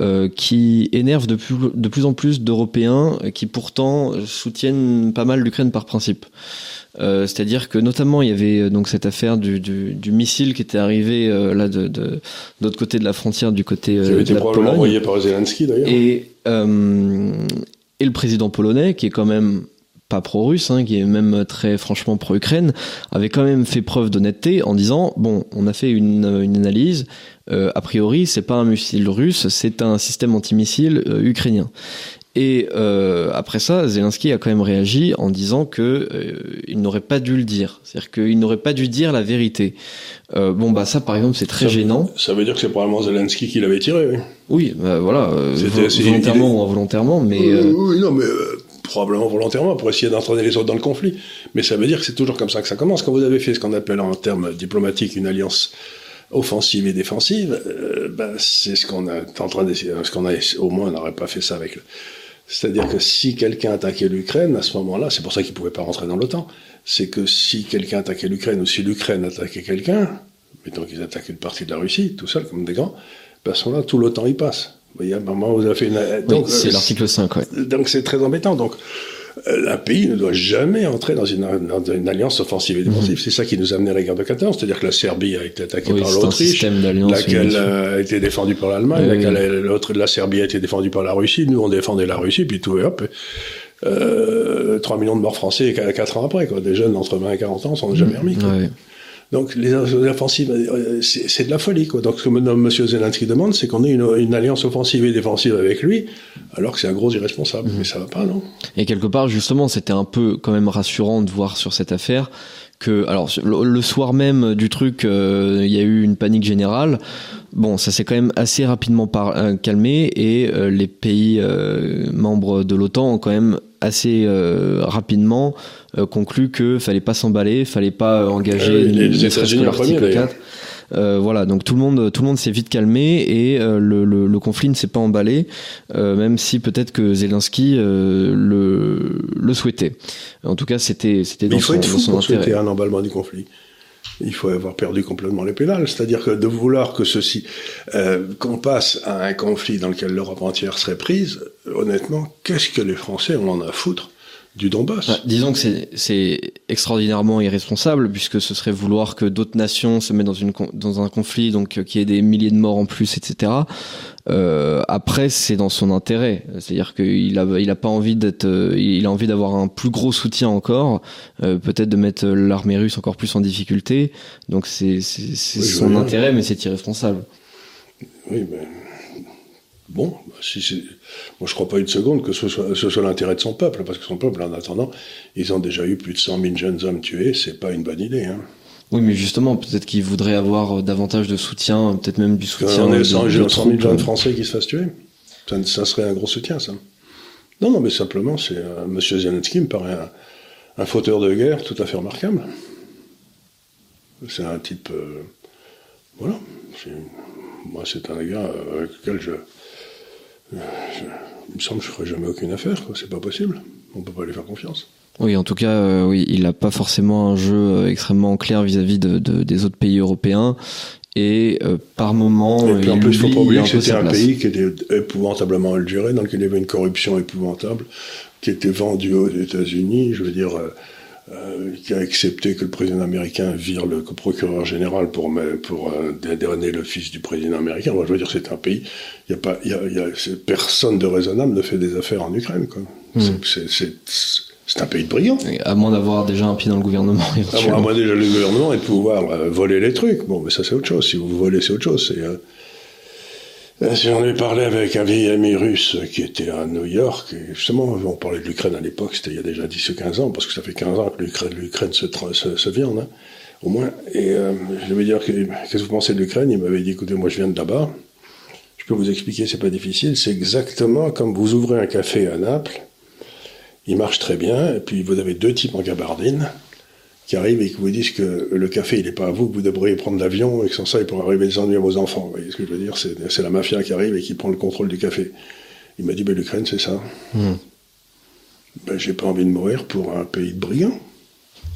euh, qui énerve de plus, de plus en plus d'Européens qui pourtant soutiennent pas mal l'Ukraine par principe. Euh, C'est-à-dire que notamment il y avait euh, donc cette affaire du, du, du missile qui était arrivé euh, là de, de, l'autre côté de la frontière, du côté euh, qui avait été probablement envoyé par Zelensky d'ailleurs. Et, euh, et le président polonais qui est quand même pas pro-russe, hein, qui est même très franchement pro-Ukraine, avait quand même fait preuve d'honnêteté en disant bon, on a fait une, une analyse. Euh, a priori, c'est pas un missile russe, c'est un système antimissile euh, ukrainien. Et euh, après ça, Zelensky a quand même réagi en disant que euh, il n'aurait pas dû le dire, c'est-à-dire qu'il n'aurait pas dû dire la vérité. Euh, bon bah ça par exemple c'est très ça, gênant. Ça veut dire que c'est probablement Zelensky qui l'avait tiré. Oui, oui bah, voilà, volontairement ou involontairement, mais. Oui, oui non mais probablement volontairement pour essayer d'entraîner les autres dans le conflit. Mais ça veut dire que c'est toujours comme ça que ça commence. Quand vous avez fait ce qu'on appelle en termes diplomatiques une alliance offensive et défensive, euh, ben, c'est ce qu'on est en train d'essayer. Ce qu'on a, au moins, on n'aurait pas fait ça avec. C'est-à-dire que si quelqu'un attaquait l'Ukraine, à ce moment-là, c'est pour ça qu'il pouvait pas rentrer dans l'OTAN. C'est que si quelqu'un attaquait l'Ukraine ou si l'Ukraine attaquait quelqu'un, mettons qu'ils attaquent une partie de la Russie, tout seul comme des grands, ben à ce moment-là, tout l'OTAN y passe. Voyez, à un moment, vous avez fait une. Donc, oui, c'est l'article 5, ouais. Donc, c'est très embêtant. Donc, un pays ne doit jamais entrer dans une, dans une alliance offensive et défensive. Mmh. C'est ça qui nous a amené à la guerre de 14, c'est-à-dire que la Serbie a été attaquée oui, par l'Autriche, laquelle a été défendue par l'Allemagne, oui, l'autre la Serbie a été défendue par la Russie. Nous, on défendait la Russie, puis tout et hop. Euh, 3 millions de morts français 4 ans après, quoi. Des jeunes entre 20 et 40 ans sont jamais remis. Quoi. Donc les offensives, euh, c'est de la folie. Quoi. Donc ce que M. Zelensky demande, c'est qu'on ait une, alliance offensive et défensive avec lui, alors que c'est un gros irresponsable. Mhm. Mais ça va pas, non Et quelque part, justement, c'était un peu quand même rassurant de voir sur cette affaire que, alors le, soir même du truc, euh, il y a eu une panique générale. Bon, ça s'est quand même assez rapidement par, euh, calmé et les pays membres de l'OTAN ont quand même assez rapidement euh, conclut que fallait pas s'emballer, fallait pas euh, engager les, les États-Unis l'article 4. Euh, voilà, donc tout le monde, tout le monde s'est vite calmé et euh, le, le, le, conflit ne s'est pas emballé, euh, même si peut-être que Zelensky le, le souhaitait. En tout cas, c'était c'était dans, il faut son, être fou dans son pour intérêt. un emballement du conflit. Il faut avoir perdu complètement les pénales. C'est-à-dire que de vouloir que ceci, euh, qu'on passe à un conflit dans lequel l'Europe entière serait prise, honnêtement, qu'est-ce que les Français on en à foutre du Donbass. Bah, disons que c'est extraordinairement irresponsable puisque ce serait vouloir que d'autres nations se mettent dans, une, dans un conflit, donc euh, qu'il y ait des milliers de morts en plus, etc. Euh, après, c'est dans son intérêt, c'est-à-dire qu'il a, il a pas envie d'être, euh, il a envie d'avoir un plus gros soutien encore, peut-être de mettre l'armée russe encore plus en difficulté. Donc c'est oui, son intérêt, mais c'est irresponsable. Oui, mais bon, si c'est moi, je crois pas une seconde que ce soit, ce soit l'intérêt de son peuple, parce que son peuple, en attendant, ils ont déjà eu plus de 100 000 jeunes hommes tués, c'est pas une bonne idée. Hein. Oui, mais justement, peut-être qu'il voudrait avoir euh, davantage de soutien, peut-être même du soutien. On est 100, de, 100 000 jeunes français qui se fassent tuer. Ça, ça, serait un gros soutien, ça. Non, non, mais simplement, c'est euh, M. Zelensky me paraît un, un, fauteur de guerre tout à fait remarquable. C'est un type. Euh, voilà. Moi, c'est un gars euh, avec lequel je je, il me semble que je ferai jamais aucune affaire, quoi. C'est pas possible. On peut pas lui faire confiance. Oui, en tout cas, euh, oui, il n'a pas forcément un jeu euh, extrêmement clair vis-à-vis de, de, des autres pays européens. Et euh, par moment, et puis en plus, il faut pas oublier que c'était un pays qui était épouvantablement alduré, dans lequel il y avait une corruption épouvantable, qui était vendue aux États-Unis. Je veux dire, euh, euh, qui a accepté que le président américain vire le procureur général pour, pour euh, dédonner le fils du président américain. Moi, je veux dire, c'est un pays, y a pas, y a, y a, personne de raisonnable ne fait des affaires en Ukraine. Quoi. Mmh. C'est un pays de brillants. À moins d'avoir déjà un pied dans le gouvernement. À moins, à moins déjà le gouvernement et de pouvoir euh, voler les trucs. Bon, mais ça c'est autre chose. Si vous volez, c'est autre chose. C'est euh, J'en ai parlé avec un vieil ami russe qui était à New York, et justement, on parlait de l'Ukraine à l'époque, c'était il y a déjà 10 ou 15 ans, parce que ça fait 15 ans que l'Ukraine se, se, se hein, au moins. Et euh, je vais dire, qu'est-ce que vous pensez de l'Ukraine? Il m'avait dit, écoutez, moi je viens de là-bas, je peux vous expliquer, c'est pas difficile, c'est exactement comme vous ouvrez un café à Naples, il marche très bien, et puis vous avez deux types en gabardine, qui arrivent et qui vous disent que le café, il n'est pas à vous, que vous devriez prendre l'avion et que sans ça, il pourrait arriver des ennuis à vos enfants. Vous voyez ce que je veux dire? C'est la mafia qui arrive et qui prend le contrôle du café. Il m'a dit, ben, l'Ukraine, c'est ça. Mmh. Ben, j'ai pas envie de mourir pour un pays de brigands.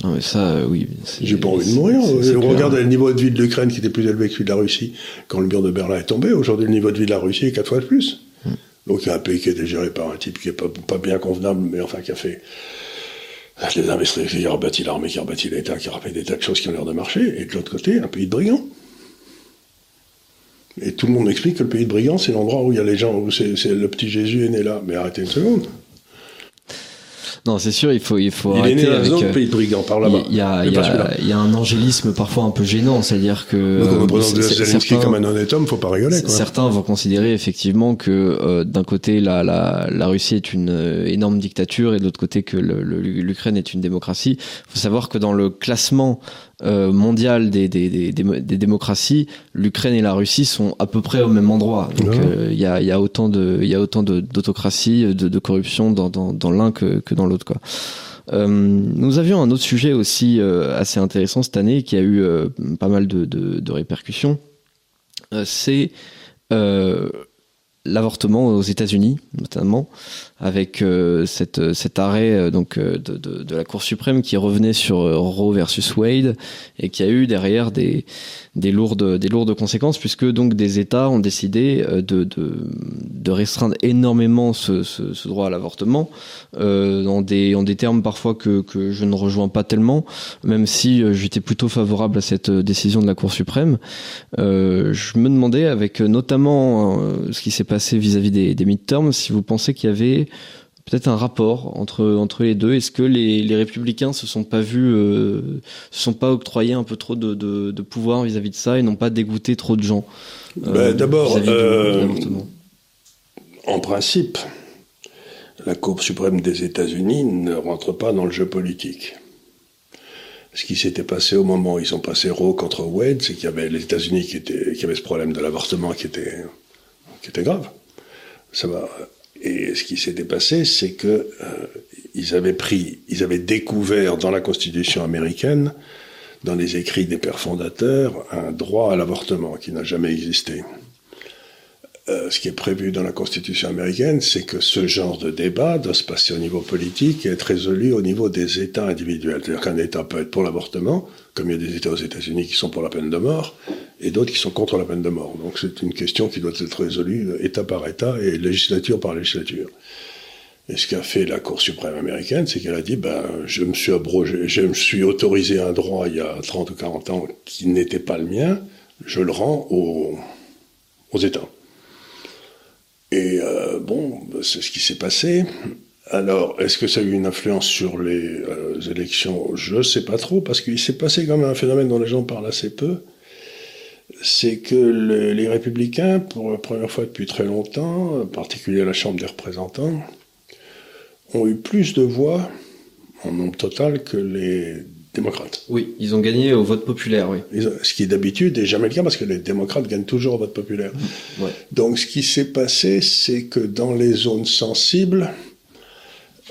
Non, mais ça, euh, oui. J'ai pas envie de mourir. Regarde le niveau de vie de l'Ukraine qui était plus élevé que celui de la Russie quand le mur de Berlin est tombé. Aujourd'hui, le niveau de vie de la Russie est quatre fois de plus. Mmh. Donc, un pays qui est géré par un type qui est pas, pas bien convenable, mais enfin, qui a fait les investisseurs qui ont rebâti l'armée, qui rebâti l'État, qui ont fait des tas de choses qui ont l'air de marcher, et de l'autre côté, un pays de brigands. Et tout le monde explique que le pays de brigands, c'est l'endroit où il y a les gens, où c'est le petit Jésus est né là. Mais arrêtez une seconde. Non, c'est sûr, il faut, il faut. Il est né dans un autre pays de brigands, par là-bas. Il y a, y, a, il y a un angélisme parfois un peu gênant, c'est-à-dire que. Donc, on présente Zelensky comme un honnête homme, faut pas rigoler. Quoi. Certains vont considérer effectivement que euh, d'un côté la, la, la Russie est une euh, énorme dictature et de l'autre côté que l'Ukraine est une démocratie. Il faut savoir que dans le classement euh, mondial des, des, des, des démocraties, l'Ukraine et la Russie sont à peu près au même endroit. Donc euh, il y, a, y, a, autant de il y a autant d'autocratie, de, de, corruption dans, dans, dans l'un que, que dans l'autre quoi. Euh, nous avions un autre sujet aussi euh, assez intéressant cette année qui a eu euh, pas mal de, de, de répercussions. C'est l'avortement aux États-Unis, notamment, avec euh, cette, cet arrêt euh, donc de, de, de, la Cour suprême qui revenait sur Roe versus Wade et qui a eu derrière des, des lourdes des lourdes conséquences puisque donc des États ont décidé de, de, de restreindre énormément ce, ce, ce droit à l'avortement euh, en des en des termes parfois que, que je ne rejoins pas tellement, même si j'étais plutôt favorable à cette décision de la Cour suprême. Euh, je me demandais avec notamment ce qui s'est passé vis-à-vis des, des midterms, si vous pensez qu'il y avait peut-être un rapport entre entre les deux. Est-ce que les, les républicains se sont pas vus, euh, se sont pas octroyés un peu trop de, de, de pouvoir vis-à-vis de ça et n'ont pas dégoûté trop de gens ben, euh, D'abord, euh, en principe, la Cour suprême des États-Unis ne rentre pas dans le jeu politique. Ce qui s'était passé au moment où ils ont passé Roe contre Wade, c'est qu'il y avait les États-Unis qui, qui avaient ce problème de l'avortement qui était, qui était grave. Ça va. Et ce qui s'était passé, c'est que euh, ils avaient pris, ils avaient découvert dans la Constitution américaine, dans les écrits des pères fondateurs, un droit à l'avortement qui n'a jamais existé. Euh, ce qui est prévu dans la Constitution américaine, c'est que ce genre de débat doit se passer au niveau politique et être résolu au niveau des États individuels. C'est-à-dire qu'un État peut être pour l'avortement, comme il y a des États aux États-Unis qui sont pour la peine de mort, et d'autres qui sont contre la peine de mort. Donc c'est une question qui doit être résolue État par État et législature par législature. Et ce qu'a fait la Cour suprême américaine, c'est qu'elle a dit, ben, je me suis abrogé, je me suis autorisé un droit il y a 30 ou 40 ans qui n'était pas le mien, je le rends aux, aux États. Et euh, bon, c'est ce qui s'est passé. Alors, est-ce que ça a eu une influence sur les euh, élections? Je ne sais pas trop, parce qu'il s'est passé quand même un phénomène dont les gens parlent assez peu. C'est que les républicains, pour la première fois depuis très longtemps, en particulier à la Chambre des représentants, ont eu plus de voix en nombre total que les Oui, ils ont gagné au vote populaire, oui. ce qui est d'habitude n'est jamais le cas parce que les démocrates gagnent toujours au vote populaire. Mmh, Donc ce qui s'est passé, c'est que dans les zones sensibles,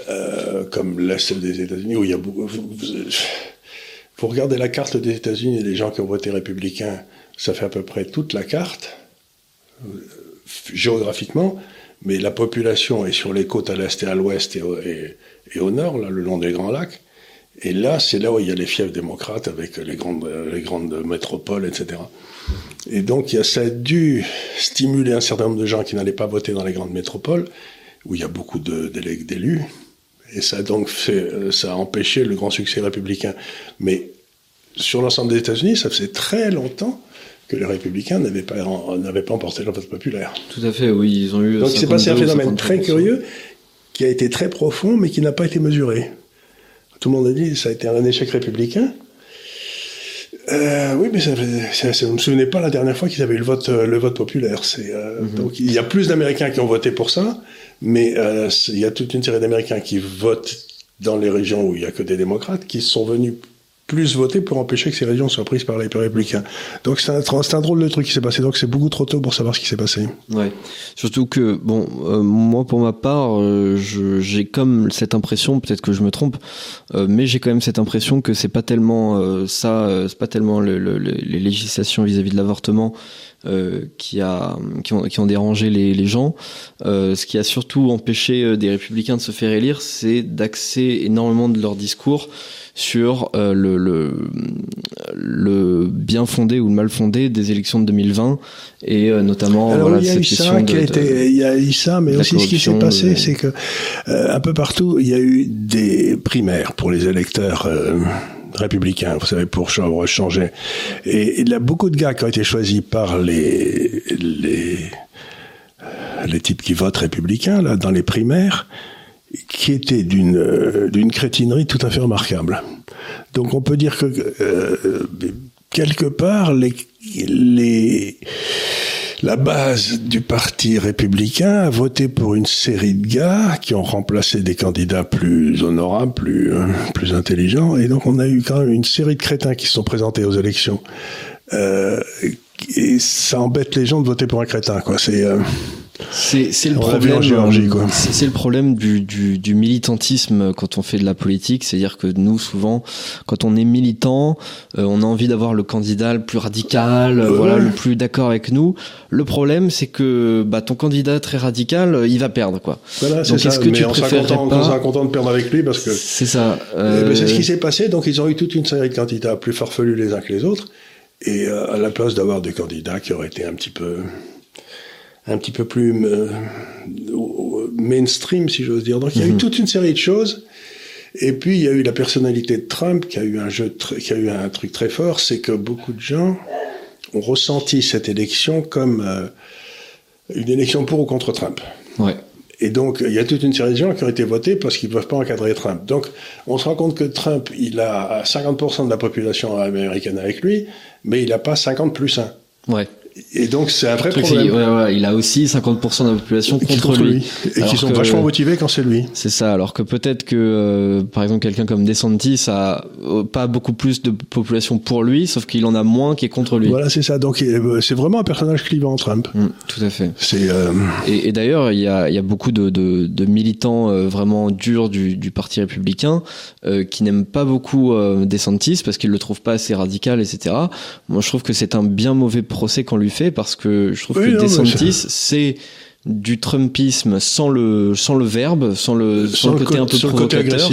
euh, comme l'Est des États-Unis, où il y a beaucoup... Vous, regardez la carte des États-Unis et les gens qui ont voté républicain, ça fait à peu près toute la carte, euh, géographiquement, mais la population est sur les côtes à l'Est et à l'Ouest et, et, et, au Nord, là, le long des Grands Lacs. Et là, c'est là où il y a les fiefs démocrates avec les grandes, les grandes métropoles, etc. Et donc, ça a dû stimuler un certain nombre de gens qui n'allaient pas voter dans les grandes métropoles, où il y a beaucoup d'élus. Et ça a donc fait, ça a empêché le grand succès républicain. Mais sur l'ensemble des États-Unis, ça faisait très longtemps que les républicains n'avaient pas, pas emporté le vote populaire. Tout à fait, oui, ils ont eu. Donc c'est passé un phénomène très curieux qui a été très profond, mais qui n'a pas été mesuré. Tout le monde a dit ça a été un échec républicain. Euh, oui, mais ça, ça, me souvenais pas la dernière fois qu'ils avaient eu le vote, euh, le vote populaire. C'est euh, mhm. donc il y a plus d'Américains qui ont voté pour ça, mais euh, il y a toute une série d'Américains qui votent dans les régions où il y a que des démocrates qui sont venus plus voter pour empêcher que ces régions soient prises par les républicains. Donc c'est un, un, drôle de truc qui s'est passé. Donc c'est beaucoup trop tôt pour savoir ce qui s'est passé. Ouais. Surtout que bon, euh, moi pour ma part, euh, j'ai comme cette impression, peut-être que je me trompe, euh, mais j'ai quand même cette impression que c'est pas tellement ça, c'est pas tellement le, le, les législations vis-à-vis de l'avortement. qui, a, qui, ont, qui ont dérangé les, les gens. ce qui a surtout empêché des républicains de se faire élire, c'est d'axer énormément de leur discours sur euh, le, le, le, bien fondé ou le mal fondé des élections de 2020 et euh, notamment Alors, voilà, il y a eu ça qui a été, il y a eu ça, mais aussi ce qui s'est passé, euh, c'est que un peu partout il y a eu des primaires pour les électeurs républicains, vous savez, pour changer. Et il y a beaucoup de gars qui ont été choisis par les les les types qui votent républicains là dans les primaires qui était d'une euh, d'une crétinerie tout à fait remarquable. Donc on peut dire que euh, quelque part la base du parti républicain a voté pour une série de gars qui ont remplacé des candidats plus honorables, plus euh, plus intelligents, et donc on a eu quand même une série de crétins qui se sont présentés aux élections. Et ça embête les gens de voter pour un crétin, quoi. C'est c'est le problème. Euh, c'est le problème du, du, du, militantisme quand on fait de la politique, c'est-à-dire que nous souvent, quand on est militant, euh, on a envie d'avoir le candidat le plus radical, euh, voilà, le plus d'accord avec nous. Le problème, c'est que bah, ton candidat très radical, il va perdre quoi. Voilà, donc est-ce que tu préfères pas On sera content de perdre avec lui parce que c'est ça. Ben, c'est ce qui s'est passé. Donc ils ont eu toute une série de candidats plus farfelus les uns que les autres, et à la place d'avoir des candidats qui auraient été un petit peu un petit peu plus euh, mainstream, si j'ose dire. Donc il y a eu mhm. toute une série de choses. Et puis il y a eu la personnalité de Trump qui a eu un jeu, qui a eu un truc très fort, c'est que beaucoup de gens ont ressenti cette élection comme euh, une élection pour ou contre Trump. Ouais. Et donc, il y a toute une série de gens qui ont été votés parce qu'ils ne peuvent pas encadrer Trump. Donc, on se rend compte que Trump, il a 50% de la population américaine avec lui, mais il n'a pas 50 plus 1. Ouais. Et donc c'est un vrai problème. Il, ouais, ouais, il a aussi 50% de la population contre, lui. Et qui sont vachement motivés quand c'est lui. C'est ça, alors que peut-être que euh, par exemple quelqu'un comme DeSantis a euh, pas beaucoup plus de population pour lui, sauf qu'il en a moins qui est contre lui. Voilà, c'est ça. Donc euh, c'est vraiment un personnage clivant, Trump. Mm, tout à fait. C'est Et, et d'ailleurs, il y a, y a beaucoup de, de, de militants vraiment durs du, du Parti républicain qui n'aiment pas beaucoup DeSantis parce qu'ils le trouvent pas assez radical, etc. Moi, je trouve que c'est un bien mauvais procès quand lui fait parce que je trouve que DeSantis, c'est du Trumpisme sans le sans le verbe, sans le sans, le côté un peu provocateur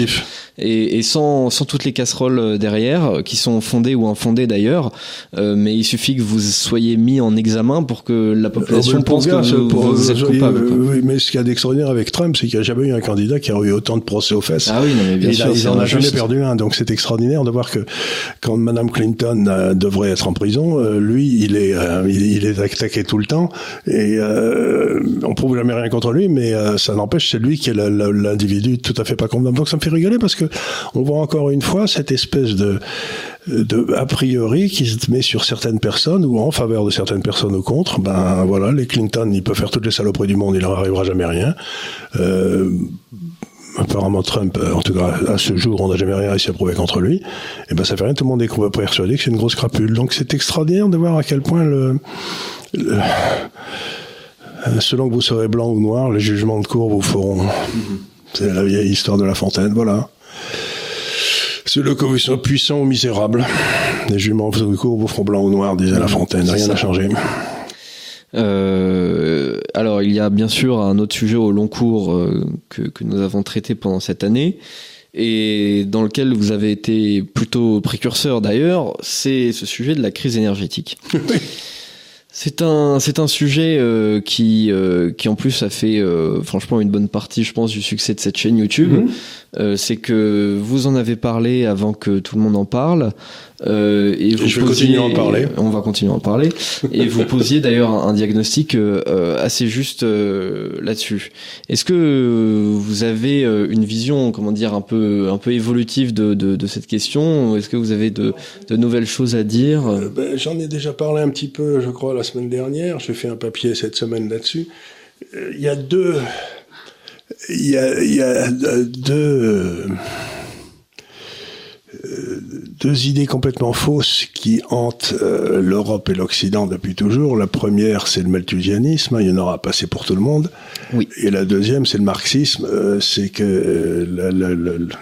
et, et sans sans toutes les casseroles euh, derrière euh, qui sont fondées ou infondées d'ailleurs. Euh, mais il suffit que vous soyez mis en examen pour que la population pense que vous, êtes coupable. Oui, mais ce qu'il y a d'extraordinaire avec Trump, c'est qu'il n'y a jamais eu un candidat qui a eu autant de procès aux fesses. Ah oui, non, mais bien sûr, il, en a jamais perdu un. Donc c'est extraordinaire de voir que quand Madame Clinton devrait être en prison, lui, il est il, est attaqué tout le temps et on prouve jamais rien contre lui, mais euh, ça n'empêche, c'est lui qui est l'individu tout à fait pas convenable. Donc ça me fait rigoler parce que on voit encore une fois cette espèce de a priori qui se met sur certaines personnes ou en faveur de certaines personnes ou contre. Ben voilà, les Clinton, ils peuvent faire toutes les saloperies du monde, il leur arrivera jamais rien. Euh, apparemment Trump, euh, en tout cas à ce jour, on n'a jamais rien réussi à prouver contre lui. Et ben ça fait rien, tout le monde est persuadé que c'est une grosse crapule. Donc c'est extraordinaire de voir à quel point le, selon que vous serez blanc ou noir, les jugements de cour vous feront. C'est la vieille histoire de La Fontaine, voilà. Selon que vous serez puissant ou misérable, les jugements de cour vous feront blanc ou noir, disait La Fontaine. Rien n'a changé. Euh, alors, il y a bien sûr un autre sujet au long cours euh, que, que, nous avons traité pendant cette année et dans lequel vous avez été plutôt précurseur d'ailleurs, c'est ce sujet de la crise énergétique. C'est un c'est un sujet euh, qui euh, qui en plus a fait euh, franchement une bonne partie je pense du succès de cette chaîne YouTube. Mhm. Euh, c'est que vous en avez parlé avant que tout le monde en parle. Euh, et, vous je vais continuer à en parler. On va continuer à en parler. et vous posiez d'ailleurs un, diagnostic euh, assez juste euh, là-dessus. Est-ce que vous avez une vision, comment dire, un peu un peu évolutive de, de, de cette question? Est-ce que vous avez de, de nouvelles choses à dire? Ben, J'en ai déjà parlé un petit peu, je crois, la semaine dernière. J'ai fait un papier cette semaine là-dessus. Il y a deux il y a, il y a deux, euh, deux idées complètement fausses qui hantent euh, l'Europe et l'Occident depuis toujours. La première, c'est le malthusianisme, il y en aura passé pour tout le monde. Oui. Et la deuxième, c'est le marxisme, euh, c'est que la, la, la,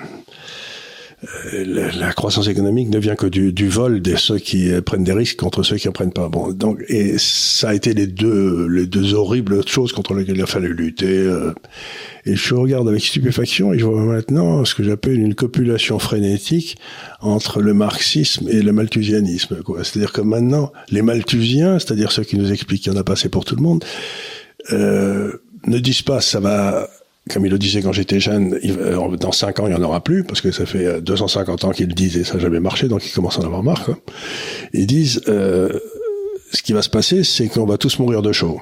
la, la, croissance économique ne vient que du, du, vol de ceux qui prennent des risques contre ceux qui en prennent pas. Bon, donc et ça a été les deux les deux horribles choses contre lesquelles il a fallu lutter. Euh, et je regarde avec stupéfaction et je vois maintenant ce que j'appelle une copulation frénétique entre le marxisme et le malthusianisme. C'est-à-dire que maintenant les malthusiens, c'est-à-dire ceux qui nous expliquent qu'il y en a pas assez pour tout le monde, euh, ne disent pas ça va comme il le disait quand j'étais jeune, euh, dans 5 ans, il n'y en aura plus, parce que ça fait 250 euh, ans qu'il le disait, ça n'a jamais marché, donc il commence à en avoir marre. Ils disent, euh, ce qui va se passer, c'est qu'on va tous mourir de chaud.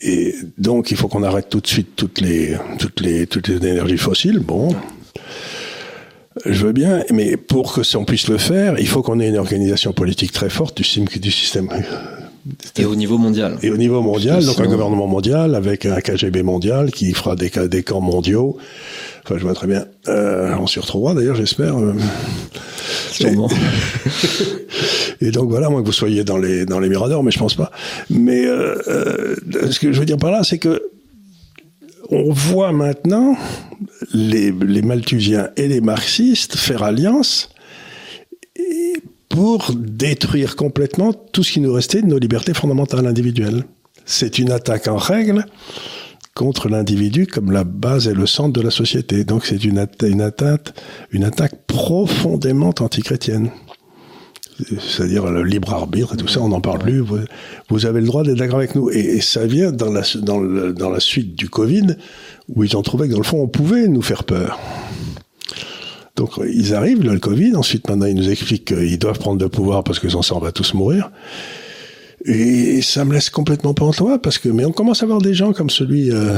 Et donc, il faut qu'on arrête tout de suite toutes les, énergies fossiles. Bon. Je veux bien, mais pour que on puisse le faire, il faut qu'on ait une organisation politique très forte du système et au niveau mondial. Et au niveau mondial, donc un gouvernement mondial avec un KGB mondial qui fera des, des camps mondiaux. Enfin, je vois très bien. Euh, on s'y retrouvera d'ailleurs, j'espère. Euh. Sûrement. Et, donc voilà, moi que vous soyez dans les dans les miradors, mais je pense pas. Mais euh, euh, ce que je veux dire par là, c'est que on voit maintenant les, les malthusiens et les marxistes faire alliance pour détruire complètement tout ce qui nous restait de nos libertés fondamentales individuelles. C'est une attaque en règle contre l'individu comme la base et le centre de la société. Donc c'est une, une, attaque, une attaque profondément antichrétienne. C'est-à-dire le libre arbitre et tout ça, on n'en parle plus. Vous, vous, avez le droit d'être d'accord avec nous. Et, et, ça vient dans la, dans, le, dans la suite du Covid, où ils ont trouvé que dans le fond, on pouvait nous faire peur. Donc ils arrivent, le Covid, ensuite maintenant ils nous expliquent qu'ils doivent prendre le pouvoir parce que sans ça on va tous mourir. Et ça me laisse complètement pas en parce que, mais on commence à voir des gens comme celui, euh,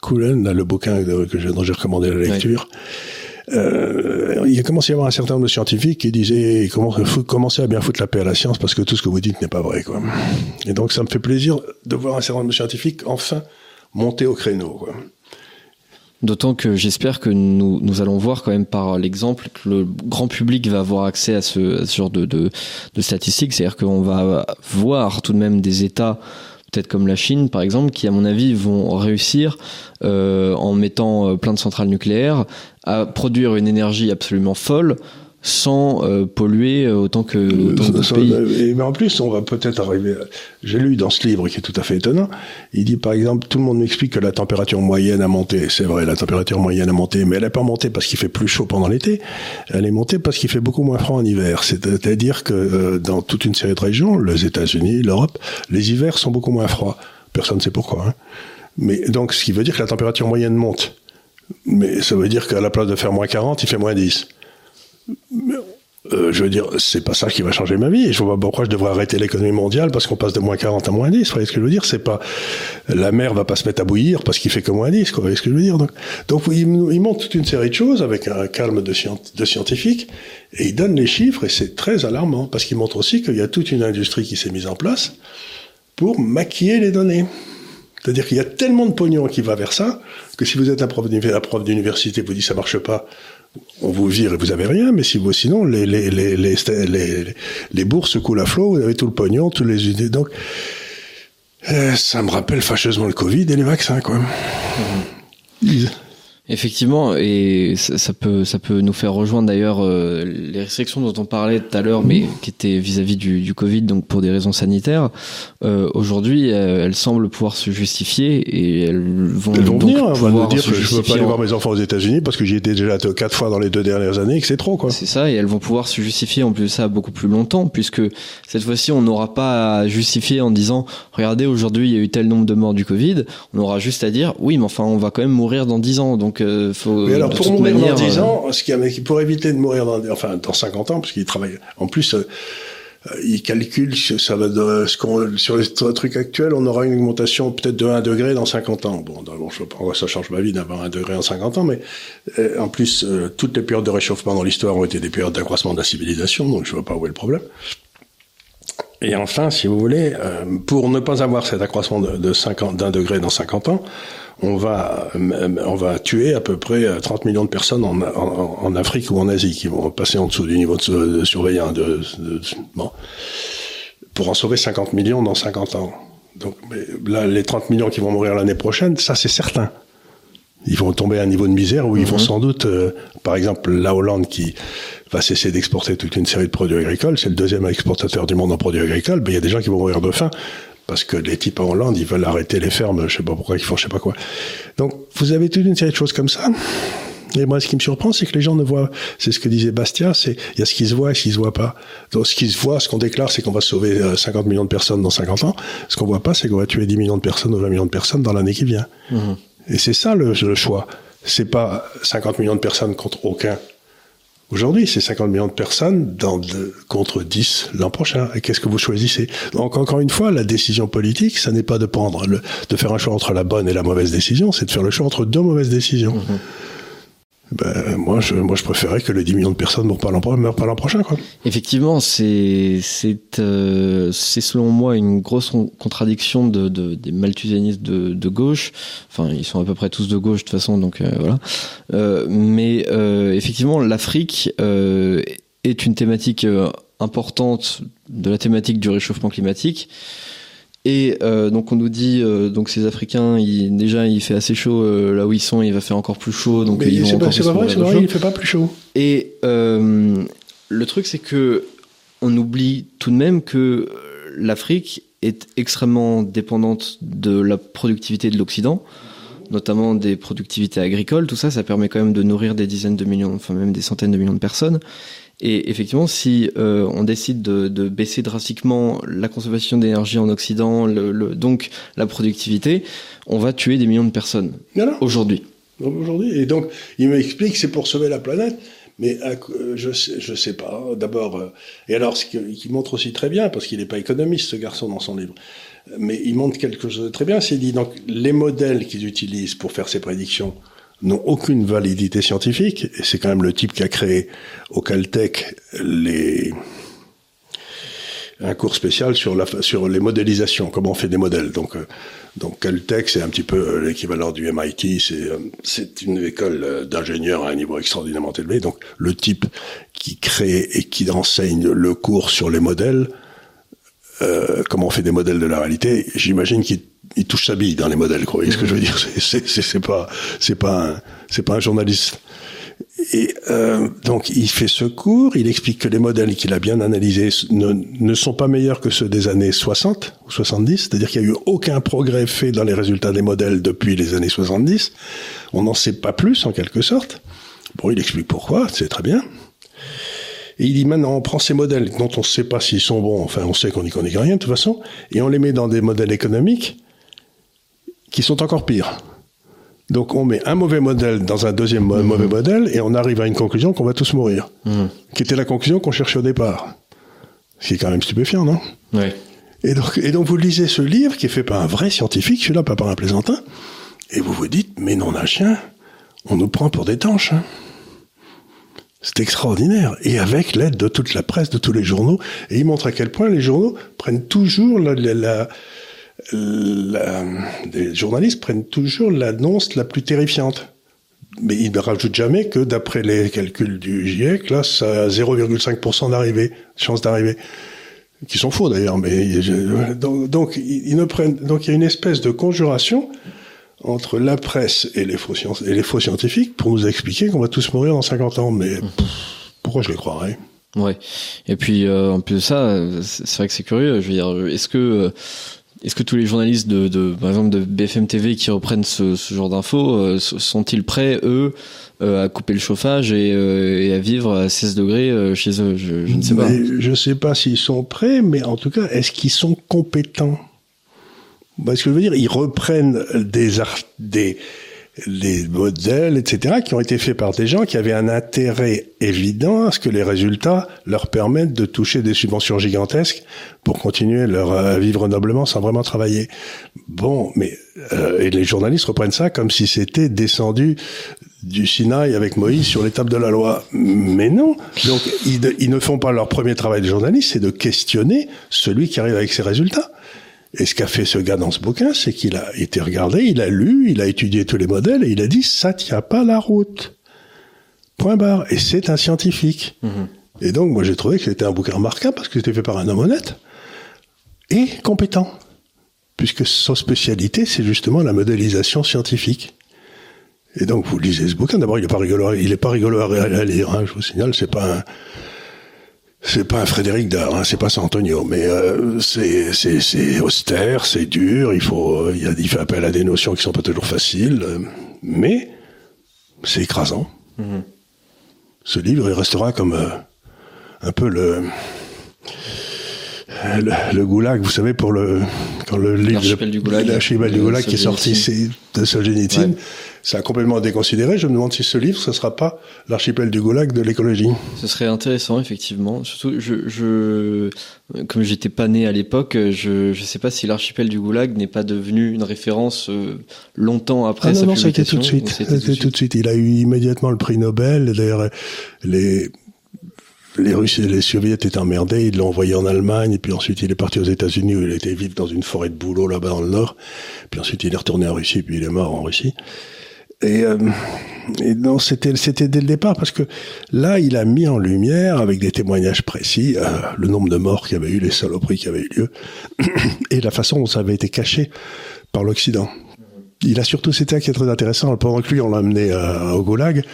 Coolen, le bouquin que dont j'ai recommandé la lecture. Euh, il a commencé à y avoir un certain nombre de scientifiques qui disaient comment commencer à bien foutre la paix à la science parce que tout ce que vous dites n'est pas vrai. Et donc ça me fait plaisir de voir un certain nombre de scientifiques enfin monter au créneau. D'autant que j'espère que nous, nous allons voir quand même par l'exemple que le grand public va avoir accès à ce, genre de, statistiques. C'est-à-dire qu'on va voir tout de même des États peut-être comme la Chine par exemple, qui à mon avis vont réussir euh, en mettant euh, plein de centrales nucléaires à produire une énergie absolument folle sans euh, polluer euh, autant que d'autres pays. Et, mais en plus, on va peut-être arriver. J'ai lu dans ce livre qui est tout à fait étonnant. Il dit par exemple, tout le monde m'explique que la température moyenne a monté. C'est vrai, la température moyenne a monté, mais elle n'a pas monté parce qu'il fait plus chaud pendant l'été. Elle est montée parce qu'il fait beaucoup moins froid en hiver. C'est-à-dire que euh, dans toute une série de régions, les États-Unis, l'Europe, les hivers sont beaucoup moins froids. Personne ne sait pourquoi. Hein. Mais donc, ce qui veut dire que la température moyenne monte. Mais ça veut dire qu'à la place de faire moins 40, il fait moins 10. Euh, je veux dire, c'est pas ça qui va changer ma vie. Et je vois pas pourquoi je devrais arrêter l'économie mondiale parce qu'on passe de moins 40 à moins 10. Vous voyez ce que je veux dire? C'est pas la mer va pas se mettre à bouillir parce qu'il fait que moins 10. Vous voyez ce que je veux dire? Donc, il, montre toute une série de choses avec un calme de, de scientifique et il donne les chiffres et c'est très alarmant parce qu'il montre aussi qu'il y a toute une industrie qui s'est mise en place pour maquiller les données. C'est-à-dire qu'il y a tellement de pognon qui va vers ça que si vous êtes un prof d'université, vous dites ça marche pas, on vous vire et vous avez rien, mais si vous, sinon, les, les, les, les, les bourses coulent à flot, vous avez tout le pognon, tous les idées. Donc, euh, ça me rappelle fâcheusement le Covid et les vaccins, quoi. Mmh. Effectivement, et ça, peut ça peut nous faire rejoindre d'ailleurs euh, les restrictions dont on parlait tout à l'heure, mais qui étaient vis-à-vis du, du, Covid, donc pour des raisons sanitaires. Euh, Aujourd'hui, euh, elles semblent pouvoir se justifier et elles vont, elles vont donc venir. On va dire que je ne peux pas aller voir mes enfants aux États-Unis parce que j'y étais déjà quatre fois dans les deux dernières années et que c'est trop quoi. C'est ça, et elles vont pouvoir se justifier en plus de ça beaucoup plus longtemps, puisque cette fois-ci, on n'aura pas à justifier en disant regardez aujourd'hui il y a eu tel nombre de morts du Covid. On aura juste à dire oui, mais enfin on va quand même mourir dans dix ans, donc euh, faut. Mais alors, pour mourir dans 10 euh, ans, ce qui, pour éviter de mourir dans, enfin, dans 50 ans, parce qu'il travaille, en plus, euh, il calcule, ça va de, ce qu'on, sur les trucs actuels, on aura une augmentation peut-être de 1 degré dans 50 ans. Bon, bon je pas, ça change ma vie d'avoir 1 degré en 50 ans, mais en plus, toutes les périodes de réchauffement dans l'histoire ont été des périodes d'accroissement de la civilisation, donc je vois pas où est le problème. Et enfin, si vous voulez, pour ne pas avoir cet accroissement de, de 50, d'un degré dans 50 ans, on va, on va tuer à peu près 30 millions de personnes en, en, Afrique ou en Asie qui vont passer en dessous du niveau de, surveillance. De, bon, pour en sauver 50 millions dans 50 ans. Donc là, les 30 millions qui vont mourir l'année prochaine, ça c'est certain. Ils vont tomber à un niveau de misère où ils vont mhm. sans doute, euh, par exemple, la Hollande qui va cesser d'exporter toute une série de produits agricoles, c'est le deuxième exportateur du monde en produits agricoles, ben, il y a des gens qui vont mourir de faim parce que les types en Hollande, ils veulent arrêter les fermes, je sais pas pourquoi ils font je sais pas quoi. Donc, vous avez toute une série de choses comme ça. Et moi, ce qui me surprend, c'est que les gens ne voient, c'est ce que disait Bastia, c'est, il y a ce qui se voit et ce qui se voit pas. Donc, ce qui se voit, ce qu'on déclare, c'est qu'on va sauver 50 euh, millions de personnes dans 50 ans. Ce qu'on voit pas, c'est qu'on va tuer 10 millions de personnes ou 20 millions de personnes dans l'année qui vient. Mmh. Et c'est ça le, le choix. C'est pas 50 millions de personnes contre aucun. Aujourd'hui, c'est 50 millions de personnes dans contre 10 l'an prochain. Qu'est-ce que vous choisissez? Donc encore une fois, la décision politique, ça n'est pas de prendre le, de faire un choix entre la bonne et la mauvaise décision, c'est de faire le choix entre deux mauvaises décisions. Mhm. Ben, moi, je, moi, je préférais que les 10 millions de personnes meurent pas l'an, prochain, quoi. Effectivement, c'est, c'est, euh, c'est selon moi une grosse contradiction de, de des malthusianistes de, de, gauche. Enfin, ils sont à peu près tous de gauche de toute façon, donc euh, voilà. Euh, mais euh, effectivement, l'Afrique euh, est une thématique importante de la thématique du réchauffement climatique. Et euh, donc on nous dit euh, donc ces Africains, ils, déjà il fait assez chaud euh, là où ils sont, il va faire encore plus chaud, donc ils vont encore. C'est pas vrai, c'est vrai, il fait pas plus chaud. Et le truc c'est que on oublie tout de même que l'Afrique est extrêmement dépendante de la productivité de l'Occident, notamment des productivités agricoles. Tout ça, ça permet quand même de nourrir des dizaines de millions, enfin même des centaines de millions de personnes. Et effectivement, si euh, on décide de, de, baisser drastiquement la consommation d'énergie en Occident, le, le, donc la productivité, on va tuer des millions de personnes aujourd'hui. Aujourd'hui. Et donc, il m'explique c'est pour sauver la planète. Mais euh, je sais, je sais pas. D'abord, euh, et alors, ce qui montre aussi très bien, parce qu'il n'est pas économiste, ce garçon, dans son livre, mais il montre quelque chose de très bien. C'est dit donc les modèles qu'ils utilisent pour faire ces prédictions n'ont aucune validité scientifique. Et c'est quand même le type qui a créé au Caltech les un cours spécial sur la sur les modélisations, comment on fait des modèles. Donc euh, donc Caltech c'est un petit peu euh, l'équivalent du MIT, c'est euh, c'est une école d'ingénieurs à un niveau extraordinairement élevé. Donc le type qui crée et qui enseigne le cours sur les modèles, comment on fait des modèles de la réalité, j'imagine qu'il touche sa bille dans les modèles. Quoi. Vous ce que je veux dire? C'est pas c'est pas c'est pas un journaliste et euh, donc il fait ce cours, il explique que les modèles qu'il a bien analysés ne, ne, sont pas meilleurs que ceux des années 60 ou 70, c'est-à-dire qu'il n'y a eu aucun progrès fait dans les résultats des modèles depuis les années 70. On n'en sait pas plus en quelque sorte. Bon, il explique pourquoi, c'est très bien. Et il dit maintenant, on prend ces modèles dont on ne sait pas s'ils sont bons, enfin on sait qu'on n'y connaît rien de toute façon, et on les met dans des modèles économiques qui sont encore pires. Donc on met un mauvais modèle dans un deuxième mhm. mauvais modèle et on arrive à une conclusion qu'on va tous mourir. Mhm. Qui était la conclusion qu'on cherchait au départ. Ce qui est quand même stupéfiant, non? Oui. Et donc, et donc vous lisez ce livre qui est fait par un vrai scientifique, celui-là pas par un plaisantin, et vous vous dites, mais non d'un chien, on nous prend pour des tanches. Hein. C'est extraordinaire. Et avec l'aide de toute la presse, de tous les journaux, et il montre à quel point les journaux prennent toujours la, la la, les journalistes prennent toujours l'annonce la plus terrifiante. Mais ils ne rajoutent jamais que d'après les calculs du GIEC, là, ça a 0,5% d'arrivée, chance d'arrivée. Qui sont faux d'ailleurs, mais donc, donc, ils ne prennent, donc il y a une espèce de conjuration entre la presse et les faux, et les faux scientifiques pour nous expliquer qu'on va tous mourir dans 50 ans. Mais pourquoi je les croirais? Ouais. Et puis euh, en plus de ça, c'est vrai que c'est curieux. Je veux dire, est-ce que euh, est-ce que tous les journalistes de, de, par exemple de BFM TV qui reprennent ce, ce genre d'infos euh, sont-ils prêts eux euh, à couper le chauffage et, euh, et, à vivre à 16 degrés chez eux? Je, je, ne sais pas. Je ne sais pas s'ils sont prêts, mais en tout cas, est-ce qu'ils sont compétents? Parce que je veux dire, ils reprennent des, des les modèles, etc., qui ont été faits par des gens qui avaient un intérêt évident à ce que les résultats leur permettent de toucher des subventions gigantesques pour continuer leur à vivre noblement sans vraiment travailler. Bon, mais euh, et les journalistes reprennent ça comme si c'était descendu du Sinaï avec Moïse sur l'étape de la loi. Mais non. Donc ils, ils ne font pas leur premier travail de journaliste, c'est de questionner celui qui arrive avec ses résultats. Et ce qu'a fait ce gars dans ce bouquin, c'est qu'il a été regardé, il a lu, il a étudié tous les modèles et il a dit ça tient pas la route. Point barre. Et c'est un scientifique. Mhm. Et donc moi j'ai trouvé que c'était un bouquin remarquable parce que c'était fait par un homme honnête et compétent, puisque son spécialité c'est justement la modélisation scientifique. Et donc vous lisez ce bouquin. D'abord il est pas rigolo, il est pas rigolo à lire. Hein, je vous signale, c'est pas un, c'est pas un Frédéric Dard, hein, c'est pas San Antonio, mais euh, c'est c'est austère, c'est dur. Il faut il, y a, il fait appel à des notions qui sont pas toujours faciles, mais c'est écrasant. Mhm. Ce livre il restera comme euh, un peu le, le, goulag, vous savez, pour le quand le livre l'archipel du goulag, l'archipel du goulag qui est sorti, c'est de Solzhenitsyn. Ça a complètement déconsidéré. Je me demande si ce livre, ce sera pas l'archipel du Goulag de l'écologie. Ce serait intéressant, effectivement. Surtout, je, je comme j'étais pas né à l'époque, je, je sais pas si l'archipel du Goulag n'est pas devenu une référence euh, longtemps après ah non, sa non, publication. Non, c'était tout de suite. C'était tout, tout de suite. Il a eu immédiatement le prix Nobel. D'ailleurs, les les Russes et les Soviétiques étaient emmerdés, ils l'ont envoyé en Allemagne, puis ensuite il est parti aux États-Unis où il était vivre dans une forêt de boulot là-bas dans le nord. Puis ensuite il est retourné en Russie, puis il est mort en Russie. Et, euh, et non, c'était c'était dès le départ parce que là, il a mis en lumière avec des témoignages précis euh, le nombre de morts qu'il y avait eu, les saloperies qui avaient eu lieu, et la façon dont ça avait été caché par l'Occident. Il a surtout, c'était un qui est très intéressant, pendant que lui, on l'a amené euh, au Goulag,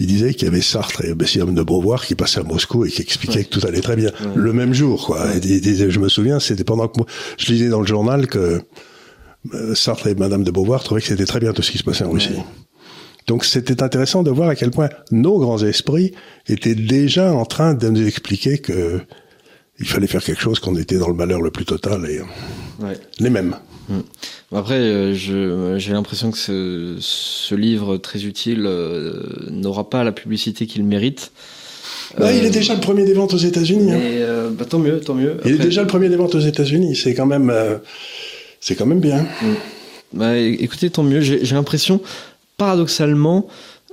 il disait qu'il y avait Sartre et Bessiam de Beauvoir qui passaient à Moscou et qui expliquaient que tout allait très bien. Le même jour, quoi. Et, je me souviens, c'était pendant que moi, je lisais dans le journal que euh, Sartre et Madame de Beauvoir trouvaient que c'était très bien tout ce qui se passait en Russie. Donc c'était intéressant de voir à quel point nos grands esprits étaient déjà en train de nous expliquer que il fallait faire quelque chose, qu'on était dans le malheur le plus total et les mêmes. Après, j'ai l'impression que ce, ce, livre très utile n'aura pas la publicité qu'il mérite. Bah, il est déjà le premier des ventes aux États-Unis. Hein. bah, tant mieux, tant mieux. Il est déjà le premier des ventes aux États-Unis. C'est quand même, c'est quand même bien. Mm. Bah, écoutez, tant mieux. J'ai l'impression, paradoxalement,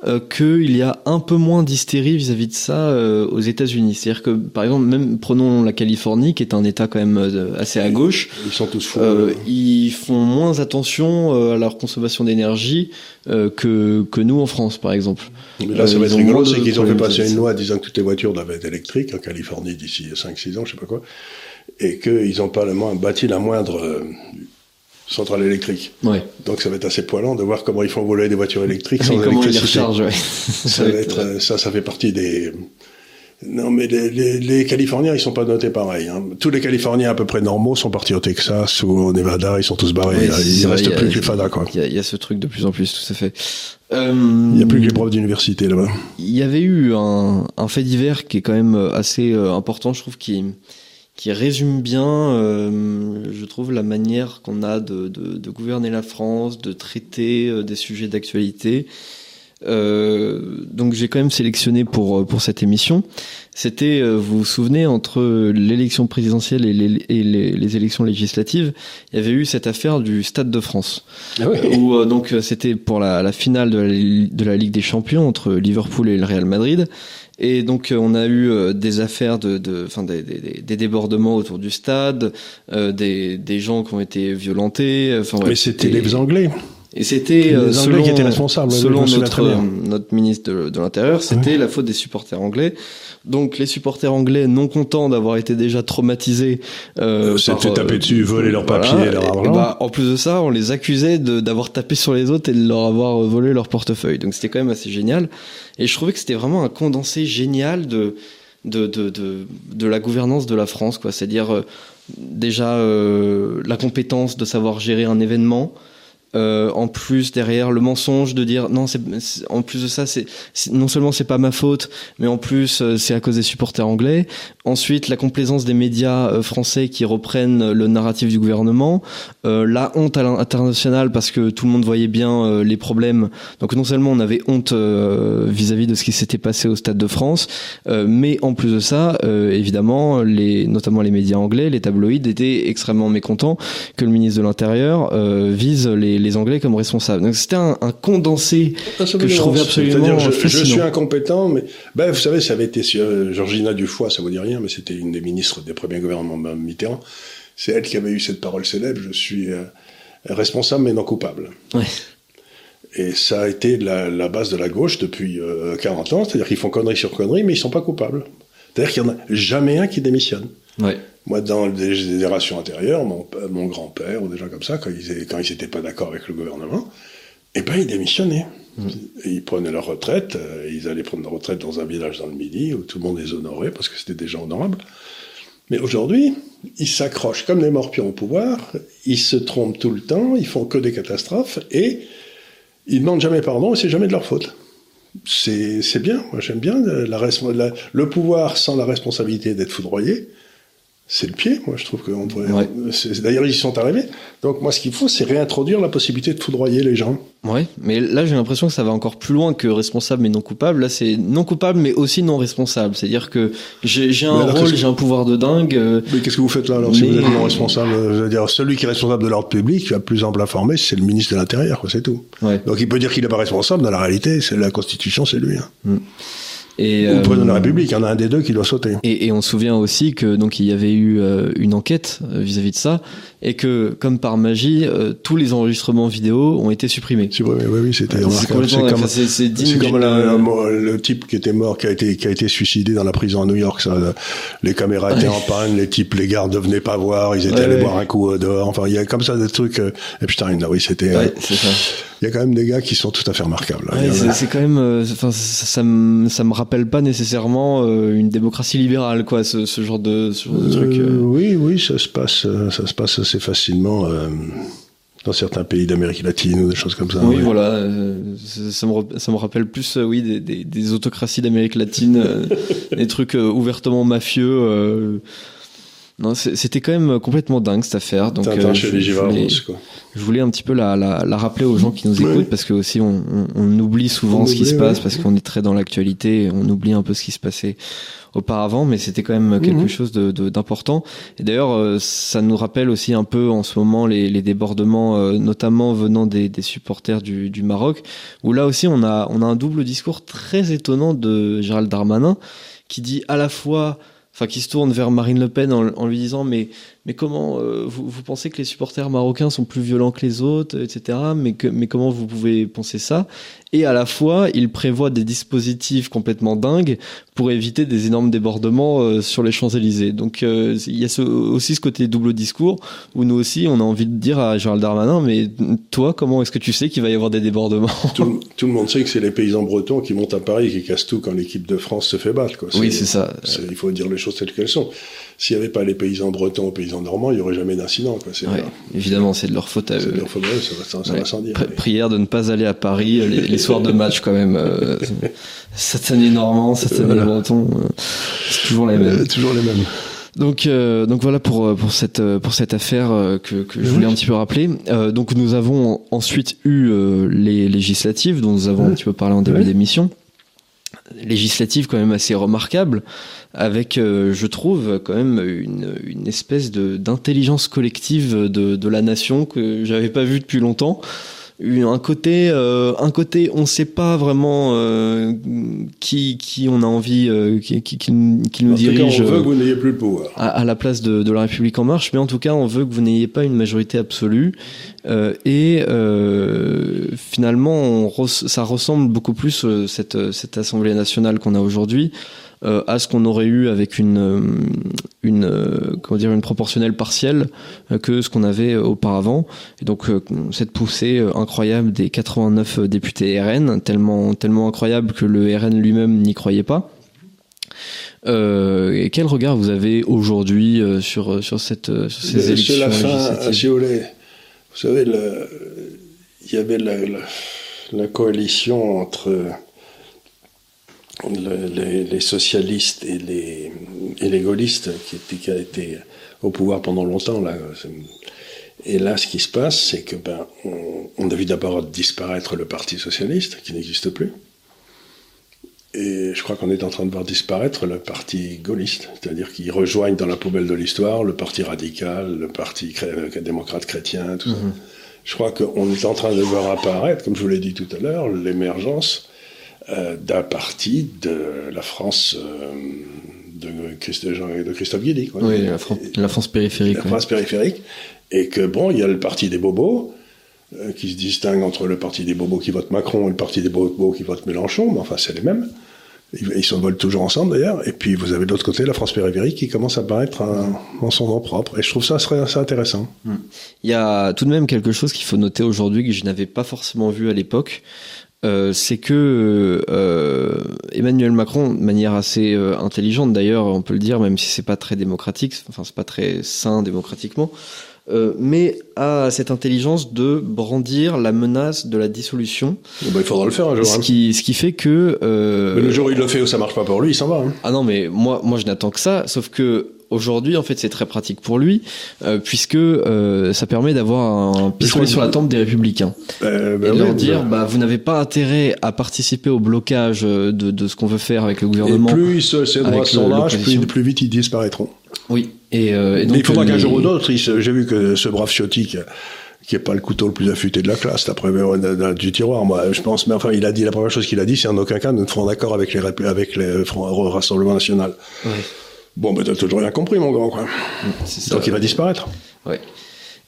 euh, qu'il y a un peu moins d'hystérie vis-à-vis de ça euh, aux États-Unis. C'est-à-dire que, par exemple, même prenons la Californie, qui est un État quand même euh, assez à gauche. Ils sont tous fous. ils font moins attention à leur consommation d'énergie que que nous en France, par exemple. Mais là, ça va être rigolo, c'est qu'ils ont fait passer une loi disant que toutes les voitures doivent être électriques en Californie d'ici 5-6 ans, je sais pas quoi, et qu'ils ont pas le moins bâti la moindre centrale électrique. Ouais. Donc ça va être assez poilant de voir comment ils font voler des voitures électriques sans comment électricité. Ils les ouais. ça, va être, euh, ça, ça fait partie des. Non, mais les, les, les, Californiens, ils sont pas notés pareil. Hein. Tous les Californiens à peu près normaux sont partis au Texas ou au Nevada, ils sont tous barrés. il reste plus que les fadas, quoi. Il y, y, a ce truc de plus en plus, tout à fait. Euh, il n'y a plus que les profs d'université là-bas. Il y avait eu un, un, fait divers qui est quand même assez euh, important, je trouve, qui qui résume bien, euh, je trouve, la manière qu'on a de, de, de, gouverner la France, de traiter euh, des sujets d'actualité. Euh, donc j'ai quand même sélectionné pour pour cette émission. C'était, euh, vous vous souvenez, entre l'élection présidentielle et, les, et les, les, élections législatives, il y avait eu cette affaire du Stade de France, ah oui. où euh, donc c'était pour la, la finale de la, de la Ligue des Champions entre Liverpool et le Real Madrid. Et donc on a eu euh, des affaires de, de enfin des, des, des, débordements autour du stade, euh, des, des gens qui ont été violentés. Enfin, ouais, Mais c'était les Anglais. Et c'était euh, selon, qui étaient responsables, selon notre, notre ministre de, de l'Intérieur, c'était ouais. la faute des supporters anglais. Donc les supporters anglais, non contents d'avoir été déjà traumatisés, euh, s'étaient tapés dessus, volé leurs voilà, papiers, leur argent. Bah, en plus de ça, on les accusait d'avoir tapé sur les autres et de leur avoir volé leur portefeuille. Donc c'était quand même assez génial. Et je trouvais que c'était vraiment un condensé génial de de, de, de, de la gouvernance de la France, quoi. C'est-à-dire euh, déjà euh, la compétence de savoir gérer un événement, euh, en plus derrière le mensonge de dire non c'est en plus de ça c'est non seulement c'est pas ma faute mais en plus euh, c'est à cause des supporters anglais. Ensuite la complaisance des médias euh, français qui reprennent le narratif du gouvernement. Euh, la honte à l'international parce que tout le monde voyait bien euh, les problèmes. Donc non seulement on avait honte vis-à-vis -vis de ce qui s'était passé au stade de France mais en plus de ça évidemment les notamment les médias anglais les tabloïds étaient extrêmement mécontents que le ministre de l'intérieur vise les les Anglais comme responsables. Donc c'était un, un, condensé que je trouvais absolument je, fascinant. je, suis incompétent, mais ben, vous savez, ça avait été euh, Georgina Dufoy, ça vous dit rien, mais c'était une des ministres des premiers gouvernements Mitterrand. C'est elle qui avait eu cette parole célèbre je suis euh, responsable mais non coupable. Ouais. Et ça a été la, la, base de la gauche depuis euh, 40 ans, c'est-à-dire qu'ils font connerie sur connerie, mais ils sont pas coupables. C'est-à-dire qu'il n'y en a jamais un qui démissionne. Ouais. Moi, dans des générations antérieures, mon, mon grand-père ou des gens comme ça, quand ils quand ils n'étaient pas d'accord avec le gouvernement, eh ben ils démissionnaient. Mmh. Ils prenaient leur retraite, euh, ils allaient prendre leur retraite dans un village dans le Midi où tout le monde les honorait parce que c'était des gens honorables. Mais aujourd'hui, ils s'accrochent comme des morpions au pouvoir, ils se trompent tout le temps, ils font que des catastrophes et ils demandent jamais pardon et c'est jamais de leur faute. C'est bien, moi j'aime bien la, la, le pouvoir sans la responsabilité d'être foudroyé c'est le pied, moi je trouve qu'on devrait. Ouais. D'ailleurs, ils y sont arrivés. Donc moi, ce qu'il faut, c'est réintroduire la possibilité de foudroyer les gens. Ouais, mais là j'ai l'impression que ça va encore plus loin que responsable mais non coupable. Là, c'est non coupable mais aussi non responsable. C'est-à-dire que j'ai un alors, rôle, j'ai un pouvoir de dingue. Euh... Mais qu'est-ce que vous faites là alors mais... si vous êtes non responsable? Je veux dire, celui qui est responsable de l'ordre public, qui a plus ample informé, c'est le ministre de l'Intérieur, c'est tout. Ouais. Donc il peut dire qu'il n'est pas responsable. Dans la réalité, c'est la Constitution, c'est lui. Hein. Mm. Et, Ou le président de la République, il y en a un des deux qui doit sauter. Et, et on se souvient aussi que donc il y avait eu euh, une enquête vis-à-vis -vis de ça, et que comme par magie, euh, tous les enregistrements vidéo ont été supprimés. Supprimés, oui, oui, c'était. C'est comme, comme, la, le type qui était mort, qui a été qui a été suicidé dans la prison à New York. Ça, les caméras étaient en panne, les types, les gardes ne venaient pas voir, ils étaient ouais, allés ouais. boire un coup dehors. Enfin, il y a comme ça des trucs. Euh, Epstein, là, oui, c'était. Il y a quand même des gars qui sont tout à fait remarquables. Ouais, c'est quand même, enfin, ça, ça, me, ça me rappelle pas nécessairement euh, une démocratie libérale, quoi, ce, ce genre de, ce genre de truc. Euh, oui, oui, ça se passe, ça se passe assez facilement. Euh, dans certains pays d'Amérique latine ou des choses comme ça. Oui, voilà, euh, ça, me, ça me rappelle plus, euh, oui, des, des, des autocraties d'Amérique latine, euh, des trucs ouvertement mafieux Non, c'était quand même complètement dingue cette affaire. Donc, euh, je, je, voulais, je, voulais, un petit peu la, la, la rappeler aux gens qui nous écoutent parce que aussi on, on, on oublie souvent ce qui se passe parce qu'on est très dans l'actualité, on oublie un peu ce qui se passait auparavant, mais c'était quand même quelque mhm. chose d'important. De, Et d'ailleurs, euh, ça nous rappelle aussi un peu en ce moment les, les débordements, euh, notamment venant des, des supporters du, du, Maroc, où là aussi on a, on a un double discours très étonnant de Gérald Darmanin qui dit à la fois enfin qui se tourne vers Marine Le Pen en, en lui disant mais mais comment euh, vous, vous, pensez que les supporters marocains sont plus violents que les autres, etc. Mais que mais comment vous pouvez penser ça? Et à la fois, il prévoit des dispositifs complètement dingues pour éviter des énormes débordements euh, sur les Champs Élysées. Donc euh, il y a ce, aussi ce côté double discours où nous aussi on a envie de dire à Gérald Darmanin mais toi comment est-ce que tu sais qu'il va y avoir des débordements? Tout, tout, le monde sait que c'est les paysans bretons qui montent à Paris et qui cassent tout quand l'équipe de France se fait battre. Quoi. Oui c'est ça. Il faut dire les choses telles qu'elles sont s'il n'y avait pas les paysans bretons aux paysans normands, il n'y aurait jamais d'incident. Ouais, évidemment, c'est de leur faute à eux. C'est de leur faute à eux, ça, va sans dire. prière de ne pas aller à Paris les, les soirs de match quand même. Euh, satané normand, satané voilà. breton, euh, c'est toujours les mêmes. Euh, toujours les mêmes. Donc, euh, donc voilà pour pour cette pour cette affaire euh, que, que je voulais un petit peu rappeler. Euh, donc nous avons ensuite eu les législatives dont nous avons un petit peu parlé en début d'émission législative quand même assez remarquable, avec, euh, je trouve, quand même une, une espèce d'intelligence collective de, de, la nation que j'avais pas vue depuis longtemps un côté euh, un côté on sait pas vraiment euh, qui qui on a envie euh, qui, qui, qui, qui nous en dirige cas, on veut que vous n'ayez plus le pouvoir. à, à la place de, de, la République en marche mais en tout cas on veut que vous n'ayez pas une majorité absolue euh, et euh, finalement on ça ressemble beaucoup plus cette cette Assemblée nationale qu'on a aujourd'hui euh, à ce qu'on aurait eu avec une euh, une euh, comment dire une proportionnelle partielle que ce qu'on avait auparavant. Et donc cette poussée incroyable des 89 députés RN tellement tellement incroyable que le RN lui-même n'y croyait pas. Euh, et quel regard vous avez aujourd'hui sur sur cette sur ces élections la fin, si vous, vous savez, il y avait la, la, la coalition entre le, les, les, socialistes et les, et les gaullistes qui, étaient, qui au pouvoir pendant longtemps. Là. Et là, ce qui se passe, c'est que ben, on, on a vu d'abord disparaître le Parti socialiste, qui n'existe plus. Et je crois qu'on est en train de voir disparaître le parti gaulliste, c'est-à-dire qu'ils rejoignent dans la poubelle de l'histoire le parti radical, le parti cré démocrate chrétien, tout ça. Mm -hmm. Je crois qu'on est en train de voir apparaître, comme je vous l'ai dit tout à l'heure, l'émergence euh, d'un parti de la France euh, de, Christ, de, Christophe Guilly. Quoi. Oui, la, Fran la, France périphérique. La France périphérique. Et que bon, il y a le parti des bobos euh, qui se distingue entre le parti des bobos qui votent Macron et le parti des bobos qui votent Mélenchon, mais enfin c'est les mêmes. Ils s'envolent toujours ensemble d'ailleurs. Et puis vous avez de l'autre côté la France périphérique qui commence à apparaître en son nom propre. Et je trouve ça assez intéressant. Hmm. Il y a tout de même quelque chose qu'il faut noter aujourd'hui que je n'avais pas forcément vu à l'époque. Euh, c'est que euh, Emmanuel Macron, de manière assez euh, intelligente d'ailleurs, on peut le dire, même si c'est pas très démocratique, enfin c'est pas très sain démocratiquement, euh, mais a cette intelligence de brandir la menace de la dissolution. Bon bah, il faudra le faire un jour. Ce hein. qui, ce qui fait que. Euh, mais le jour où il le fait ou ça marche pas pour lui, il s'en va. Hein. Ah non, mais moi, moi je n'attends que ça, sauf que aujourd'hui, en fait, c'est très pratique pour lui, euh, puisque euh, ça permet d'avoir un pistolet sur la tempe des républicains. Euh, bah, et de leur dire, bah, vous n'avez pas intérêt à participer au blocage de, de ce qu'on veut faire avec le gouvernement. Et plus ces droits sont là, plus, plus vite ils disparaîtront. Oui. Et, euh, et donc, Mais il faudra qu'un jour ou d'autre, j'ai vu que ce brave Ciotti qui, est pas le couteau le plus affûté de la classe, d'après du tiroir, moi, je pense, mais enfin, il a dit, la première chose qu'il a dit, c'est en aucun cas nous ne ferons d'accord avec les, avec les Rassemblement National. Oui. Bon, ben t'as toujours rien compris, mon grand, quoi. Ça, Donc il va disparaître. Oui.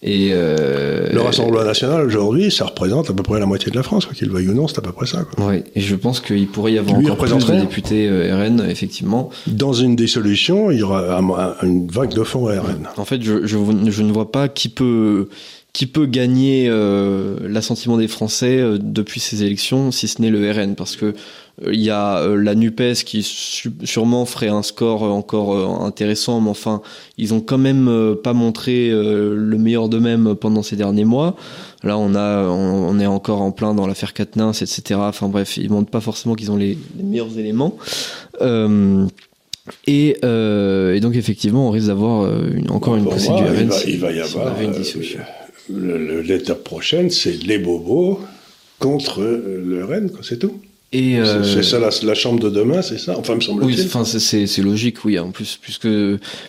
Et euh... Le Rassemblement national aujourd'hui, ça représente à peu près la moitié de la France, quoi qu'il veuille ou non, c'est à peu près ça. Quoi. Oui, et je pense qu'il pourrait y avoir Lui, encore plus de députés euh, RN, effectivement. Dans une dissolution, il y aura une vague de fonds RN. En fait, je, je, je ne vois pas qui peut qui peut gagner euh, l'assentiment des Français euh, depuis ces élections, si ce n'est le RN, parce que il y a la Nupes qui sûrement ferait un score encore intéressant, mais enfin, ils ont quand même pas montré le meilleur d'eux-mêmes pendant ces derniers mois. Là, on a, on, est encore en plein dans l'affaire Katnins, etc. Enfin bref, ils montrent pas forcément qu'ils ont les, les, meilleurs éléments. Euh, Et, euh, et, donc effectivement, on risque d'avoir encore une poussée du RN. Il va, y avoir. L'étape prochaine, c'est les bobos contre le RN, c'est tout. Et euh... c'est ça la, la, chambre de demain, c'est ça Enfin, me semble-t-il. Oui, enfin c'est logique, oui. En plus, puisque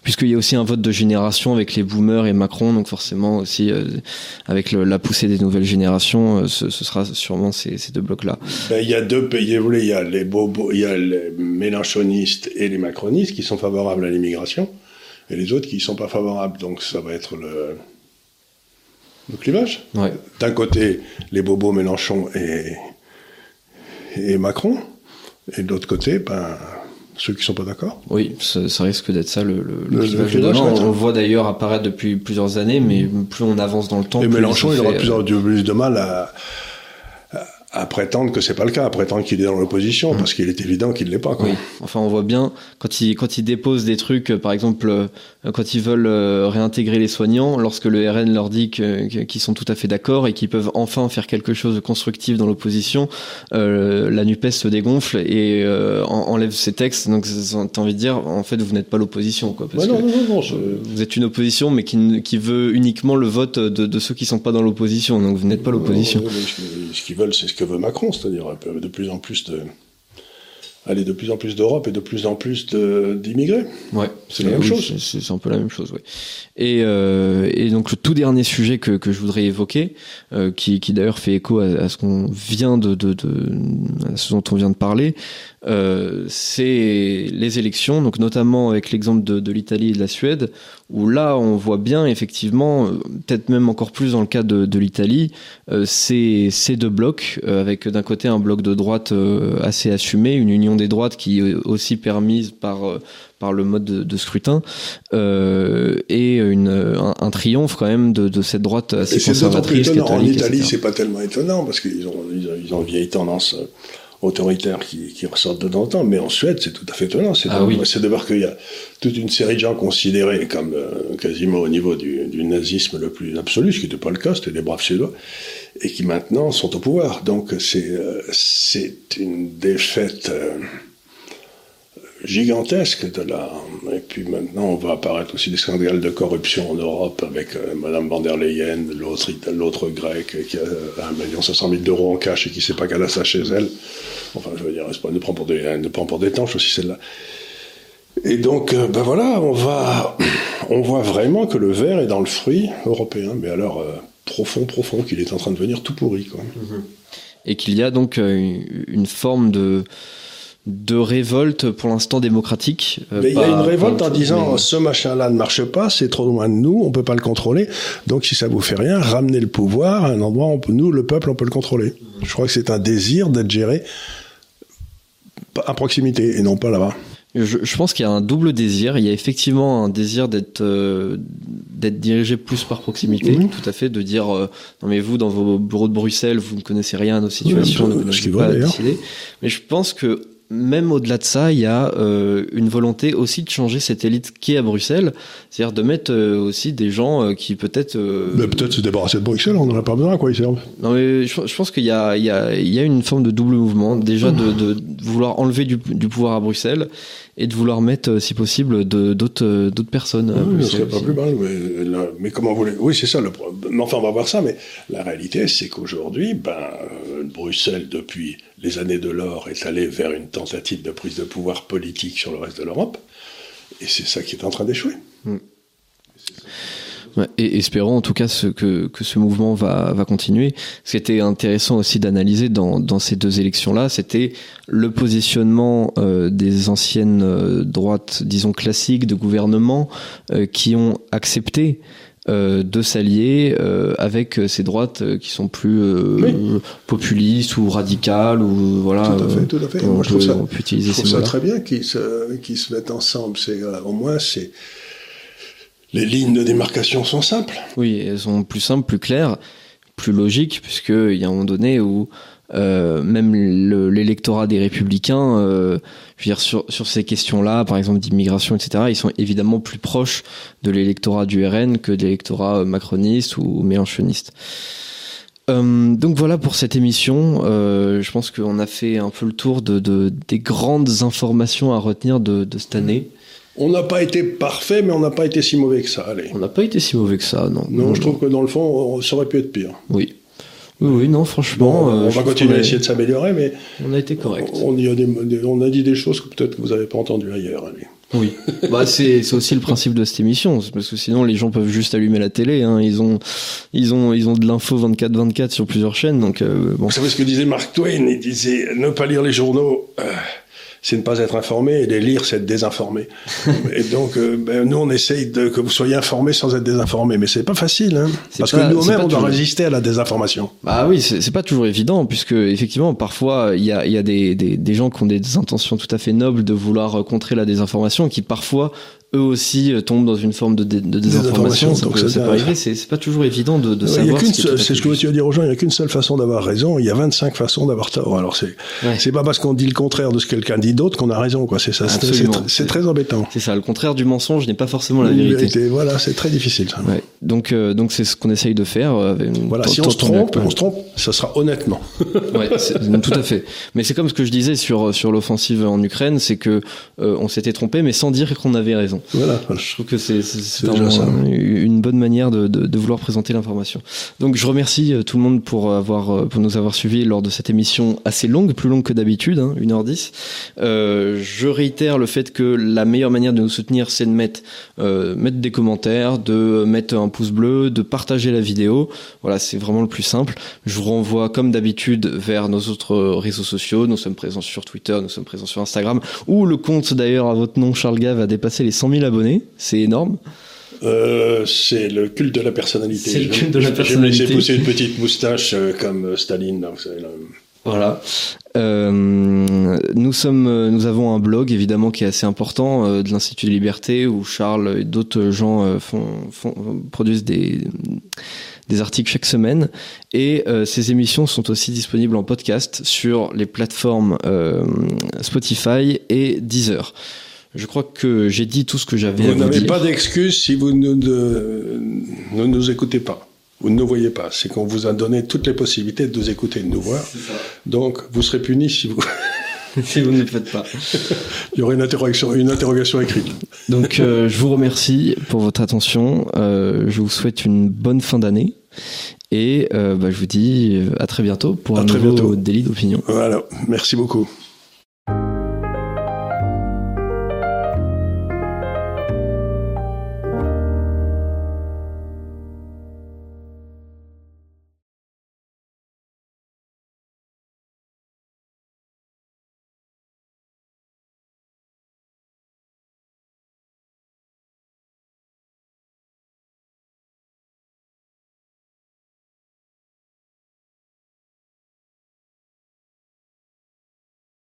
puisqu'il y a aussi un vote de génération avec les boomers et Macron, donc forcément aussi euh, avec le, la poussée des nouvelles générations, euh, ce, ce, sera sûrement ces, ces deux blocs-là. Ben, il y a deux pays, vous voulez, il y a les bobos, il y a les mélanchonistes et les macronistes qui sont favorables à l'immigration, et les autres qui ne sont pas favorables. Donc ça va être le le clivage. Ouais. D'un côté, les bobos Mélenchon et et Macron, et de l'autre côté, ben, ceux qui sont pas d'accord. Oui, ça, ça risque d'être ça le, le, le, clivage, le On, on le voit d'ailleurs apparaître depuis plusieurs années, mais plus on avance dans le temps. Et Mélenchon, il aura plus, euh... plus de mal à, à prétendre que c'est pas le cas, à prétendre qu'il est dans l'opposition, mmh. parce qu'il est évident qu'il l'est pas. Quoi. Oui. Enfin, on voit bien quand il quand il dépose des trucs, euh, par exemple, euh, quand ils veulent euh, réintégrer les soignants, lorsque le RN leur dit qu'ils sont tout à fait d'accord et qu'ils peuvent enfin faire quelque chose de constructif dans l'opposition, euh, la Nupes se dégonfle et euh, enlève ses textes. Donc, t'as envie de dire, en fait, vous n'êtes pas l'opposition, quoi. Parce non, non, non, non, vous êtes une opposition, mais qui, qui veut uniquement le vote de, de ceux qui sont pas dans l'opposition. Donc, vous n'êtes pas l'opposition. Ce qu'ils veulent, c'est ce que veut Macron, c'est-à-dire de plus en plus de aller de plus en plus d'Europe et de plus en plus d'immigrés. Ouais, c'est la même oui, chose. C'est un peu la même chose, oui. Et, euh, et donc le tout dernier sujet que, que je voudrais évoquer, euh, qui, qui d'ailleurs fait écho à, à ce qu'on vient de, de, de, à ce dont on vient de parler, euh, c'est les élections, donc notamment avec l'exemple de, de l'Italie et de la Suède, où là on voit bien effectivement, peut-être même encore plus dans le cas de, de l'Italie, euh, ces, ces deux blocs, euh, avec d'un côté un bloc de droite euh, assez assumé, une union des droites qui est aussi permise par euh, par le mode de, de scrutin euh, et une, un, un, triomphe quand même de, de cette droite assez conservatrice. Catholique, en Italie, c'est pas tellement étonnant parce qu'ils ont ils ont, ils ont vieille tendance autoritaires qui, qui ressortent de temps en temps, mais en Suède, c'est tout à fait étonnant. C'est ah de, oui. de voir qu'il y a toute une série de gens considérés comme euh, quasiment au niveau du, du, nazisme le plus absolu, ce qui n'était pas le cas, c'était des braves Suédois, et qui maintenant sont au pouvoir. Donc c'est euh, c'est une défaite euh, gigantesque de la. Et puis maintenant, on va apparaître aussi des scandales de corruption en Europe avec euh, Madame van der Leyen, l'autre l'autre grec qui a 1 million 500 000 d'euros en cash et qui sait pas qu'elle a ça chez elle. Enfin, je veux dire, elle ne prend pour des, prend pour des tanches aussi celle-là. Et donc, euh, ben voilà, on va, on voit vraiment que le verre est dans le fruit européen, mais alors euh, profond, profond, qu'il est en train de devenir tout pourri, quoi. Et qu'il y a donc euh, une forme de de révolte pour l'instant démocratique. Euh, Mais il y a une révolte en disant mais... ce machin-là ne marche pas, c'est trop loin de nous, on peut pas le contrôler. Donc si ça vous fait rien, ramenez le pouvoir à un endroit où on peut, nous, le peuple, on peut le contrôler. Je crois que c'est un désir d'être géré à proximité et non pas là-bas. Je, je, pense qu'il y a un double désir. Il y a effectivement un désir d'être euh, d'être dirigé plus par proximité, mmh. tout à fait, de dire euh, non mais vous dans vos bureaux de Bruxelles, vous ne connaissez rien à nos situations, oui, ne pas décider. Mais je pense que même au-delà de ça, il y a euh, une volonté aussi de changer cette élite qui est à Bruxelles, c'est-à-dire de mettre euh, aussi des gens euh, qui peut-être. Mais peut-être se débarrasser de Bruxelles, on n'en a pas besoin, à quoi ils servent. Non mais je, je pense qu'il y a, il y, a, il y a une forme de double mouvement, déjà de, de, vouloir enlever du, du, pouvoir à Bruxelles et de vouloir mettre, si possible, d'autres personnes. Oui, ce serait pas plus mal. Mais, là, mais comment vous voulez Oui, c'est ça. Le problème. Enfin, on va voir ça. Mais la réalité, c'est qu'aujourd'hui, ben, Bruxelles depuis les années de l'or est allé vers une tentative de prise de pouvoir politique sur le reste de l'Europe. Et c'est ça qui est en train d'échouer. Mm. Ouais, et espérons en tout cas que, que ce mouvement va, va continuer. Ce qui était intéressant aussi d'analyser dans, dans ces deux élections-là, c'était le positionnement euh, des anciennes euh, droites, disons classiques, de gouvernement, euh, qui ont accepté euh, de s'allier euh, avec ces droites qui sont plus euh, oui. populistes ou radicales ou voilà. Tout à fait, tout à fait. Moi, peut, je trouve ça, on peut utiliser je trouve ça très bien qu'ils se, qu'ils se mettent ensemble. C'est au moins c'est les lignes de démarcation sont simples. Oui, elles sont plus simples, plus claires, plus logiques, puisque il y a un moment donné où euh, même l'électorat des républicains, euh, je veux dire sur, sur ces questions-là, par exemple d'immigration, etc., ils sont évidemment plus proches de l'électorat du RN que de l'électorat macroniste ou mélenchoniste. Euh, donc voilà pour cette émission. Euh, je pense qu'on a fait un peu le tour de, de des grandes informations à retenir de, de cette année. On n'a pas été parfait, mais on n'a pas été si mauvais que ça. Allez. On n'a pas été si mauvais que ça, non. Non, je trouve que dans le fond, ça aurait pu être pire. Oui. Oui, oui, non, franchement. Bon, euh, on va continuer à essayer de s'améliorer, mais On a été correct. on, y a des- des- on a dit des choses que peut-être que vous n'avez pas entendues ailleurs. allez. Oui. bah c'est c'est aussi le principe de cette émission, parce que sinon les gens peuvent juste allumer la télé. Hein. Ils ont ils ont ils ont de l'info 24/24 sur plusieurs chaînes, donc euh, bon. Vous savez ce que disait Mark Twain? Il disait ne pas lire les journaux, euh, c'est ne pas être informé, et les lire, c'est être désinformé. et donc, euh, ben, nous, on essaye de, que vous soyez informés sans être désinformés, mais c'est pas facile, hein, parce pas- que nous-mêmes, on doit toujours. résister à la désinformation. Bah oui, c'est pas toujours évident, puisque effectivement, parfois, il y a, il y a des, des, des gens qui ont des intentions tout à fait nobles de vouloir contrer la désinformation, qui parfois, eux aussi, euh, tombent dans une forme de, dé- de désinformation. Donc ça peut arriver, c'est pas toujours évident de, de savoir ce c'est ce que tu vas dire aux gens, il n'y a qu'une seule façon d'avoir raison, il y a 25 façons d'avoir tort. Alors, c'est Ouais. c'est pas parce qu'on dit le contraire de ce que quelqu'un dit d'autre qu'on a raison, quoi. C'est ça, c'est- très embêtant. C'est ça, le contraire du mensonge n'est pas forcément la Une vérité. Voilà, c'est très difficile, ça. Ouais. Donc, euh, donc c'est ce qu'on essaye de faire. euh, Voilà, si on se trompe, on se trompe, ça sera honnêtement. Ouais, tout à fait. Mais c'est comme ce que je disais sur sur l'offensive en Ukraine, c'est que on s'était trompé, mais sans dire qu'on avait raison. Voilà, voilà. Je trouve que c'est une bonne manière de, de, de vouloir présenter l'information. Donc je remercie euh, tout le monde pour avoir euh, pour nous avoir suivis lors de cette émission assez longue, plus longue que d'habitude, hein, 1h10. Euh, je réitère le fait que la meilleure manière de nous soutenir, c'est de mettre euh, mettre des commentaires, de mettre un pouce bleu, de partager la vidéo. Voilà, c'est vraiment le plus simple. Je vous renvoie comme d'habitude vers nos autres réseaux sociaux. Nous sommes présents sur Twitter, nous sommes présents sur Instagram, où le compte d'ailleurs à votre nom, Charles Gave, a dépassé les 100 000 abonnés. C'est énorme. Euh, c'est le culte de la personnalité. C'est le Je- culte de la personnalité. Je vais laisser pousser une petite moustache euh, comme euh, Staline. là, vous savez, là. Voilà. Euh, nous sommes, nous avons un blog évidemment qui est assez important euh, de l'Institut de Liberté où Charles et d'autres gens euh, font, font, produisent des des articles chaque semaine et euh, ces émissions sont aussi disponibles en podcast sur les plateformes euh, Spotify et Deezer. Je crois que j'ai dit tout ce que j'avais à Vous vous n'avez dire. pas d'excuse si vous ne, de- ne nous écoutez pas. Vous ne nous voyez pas. C'est qu'on vous a donné toutes les possibilités de nous écouter et de nous voir. Donc, vous serez punis si vous. si vous ne le faites pas. Il y aura une interrogation, une interrogation écrite. Donc euh, je vous remercie pour votre attention. Euh, je vous souhaite une bonne fin d'année. Et euh, bah, je vous dis à très bientôt pour À un nouveau bientôt. délit d'opinion. Voilà. Merci beaucoup.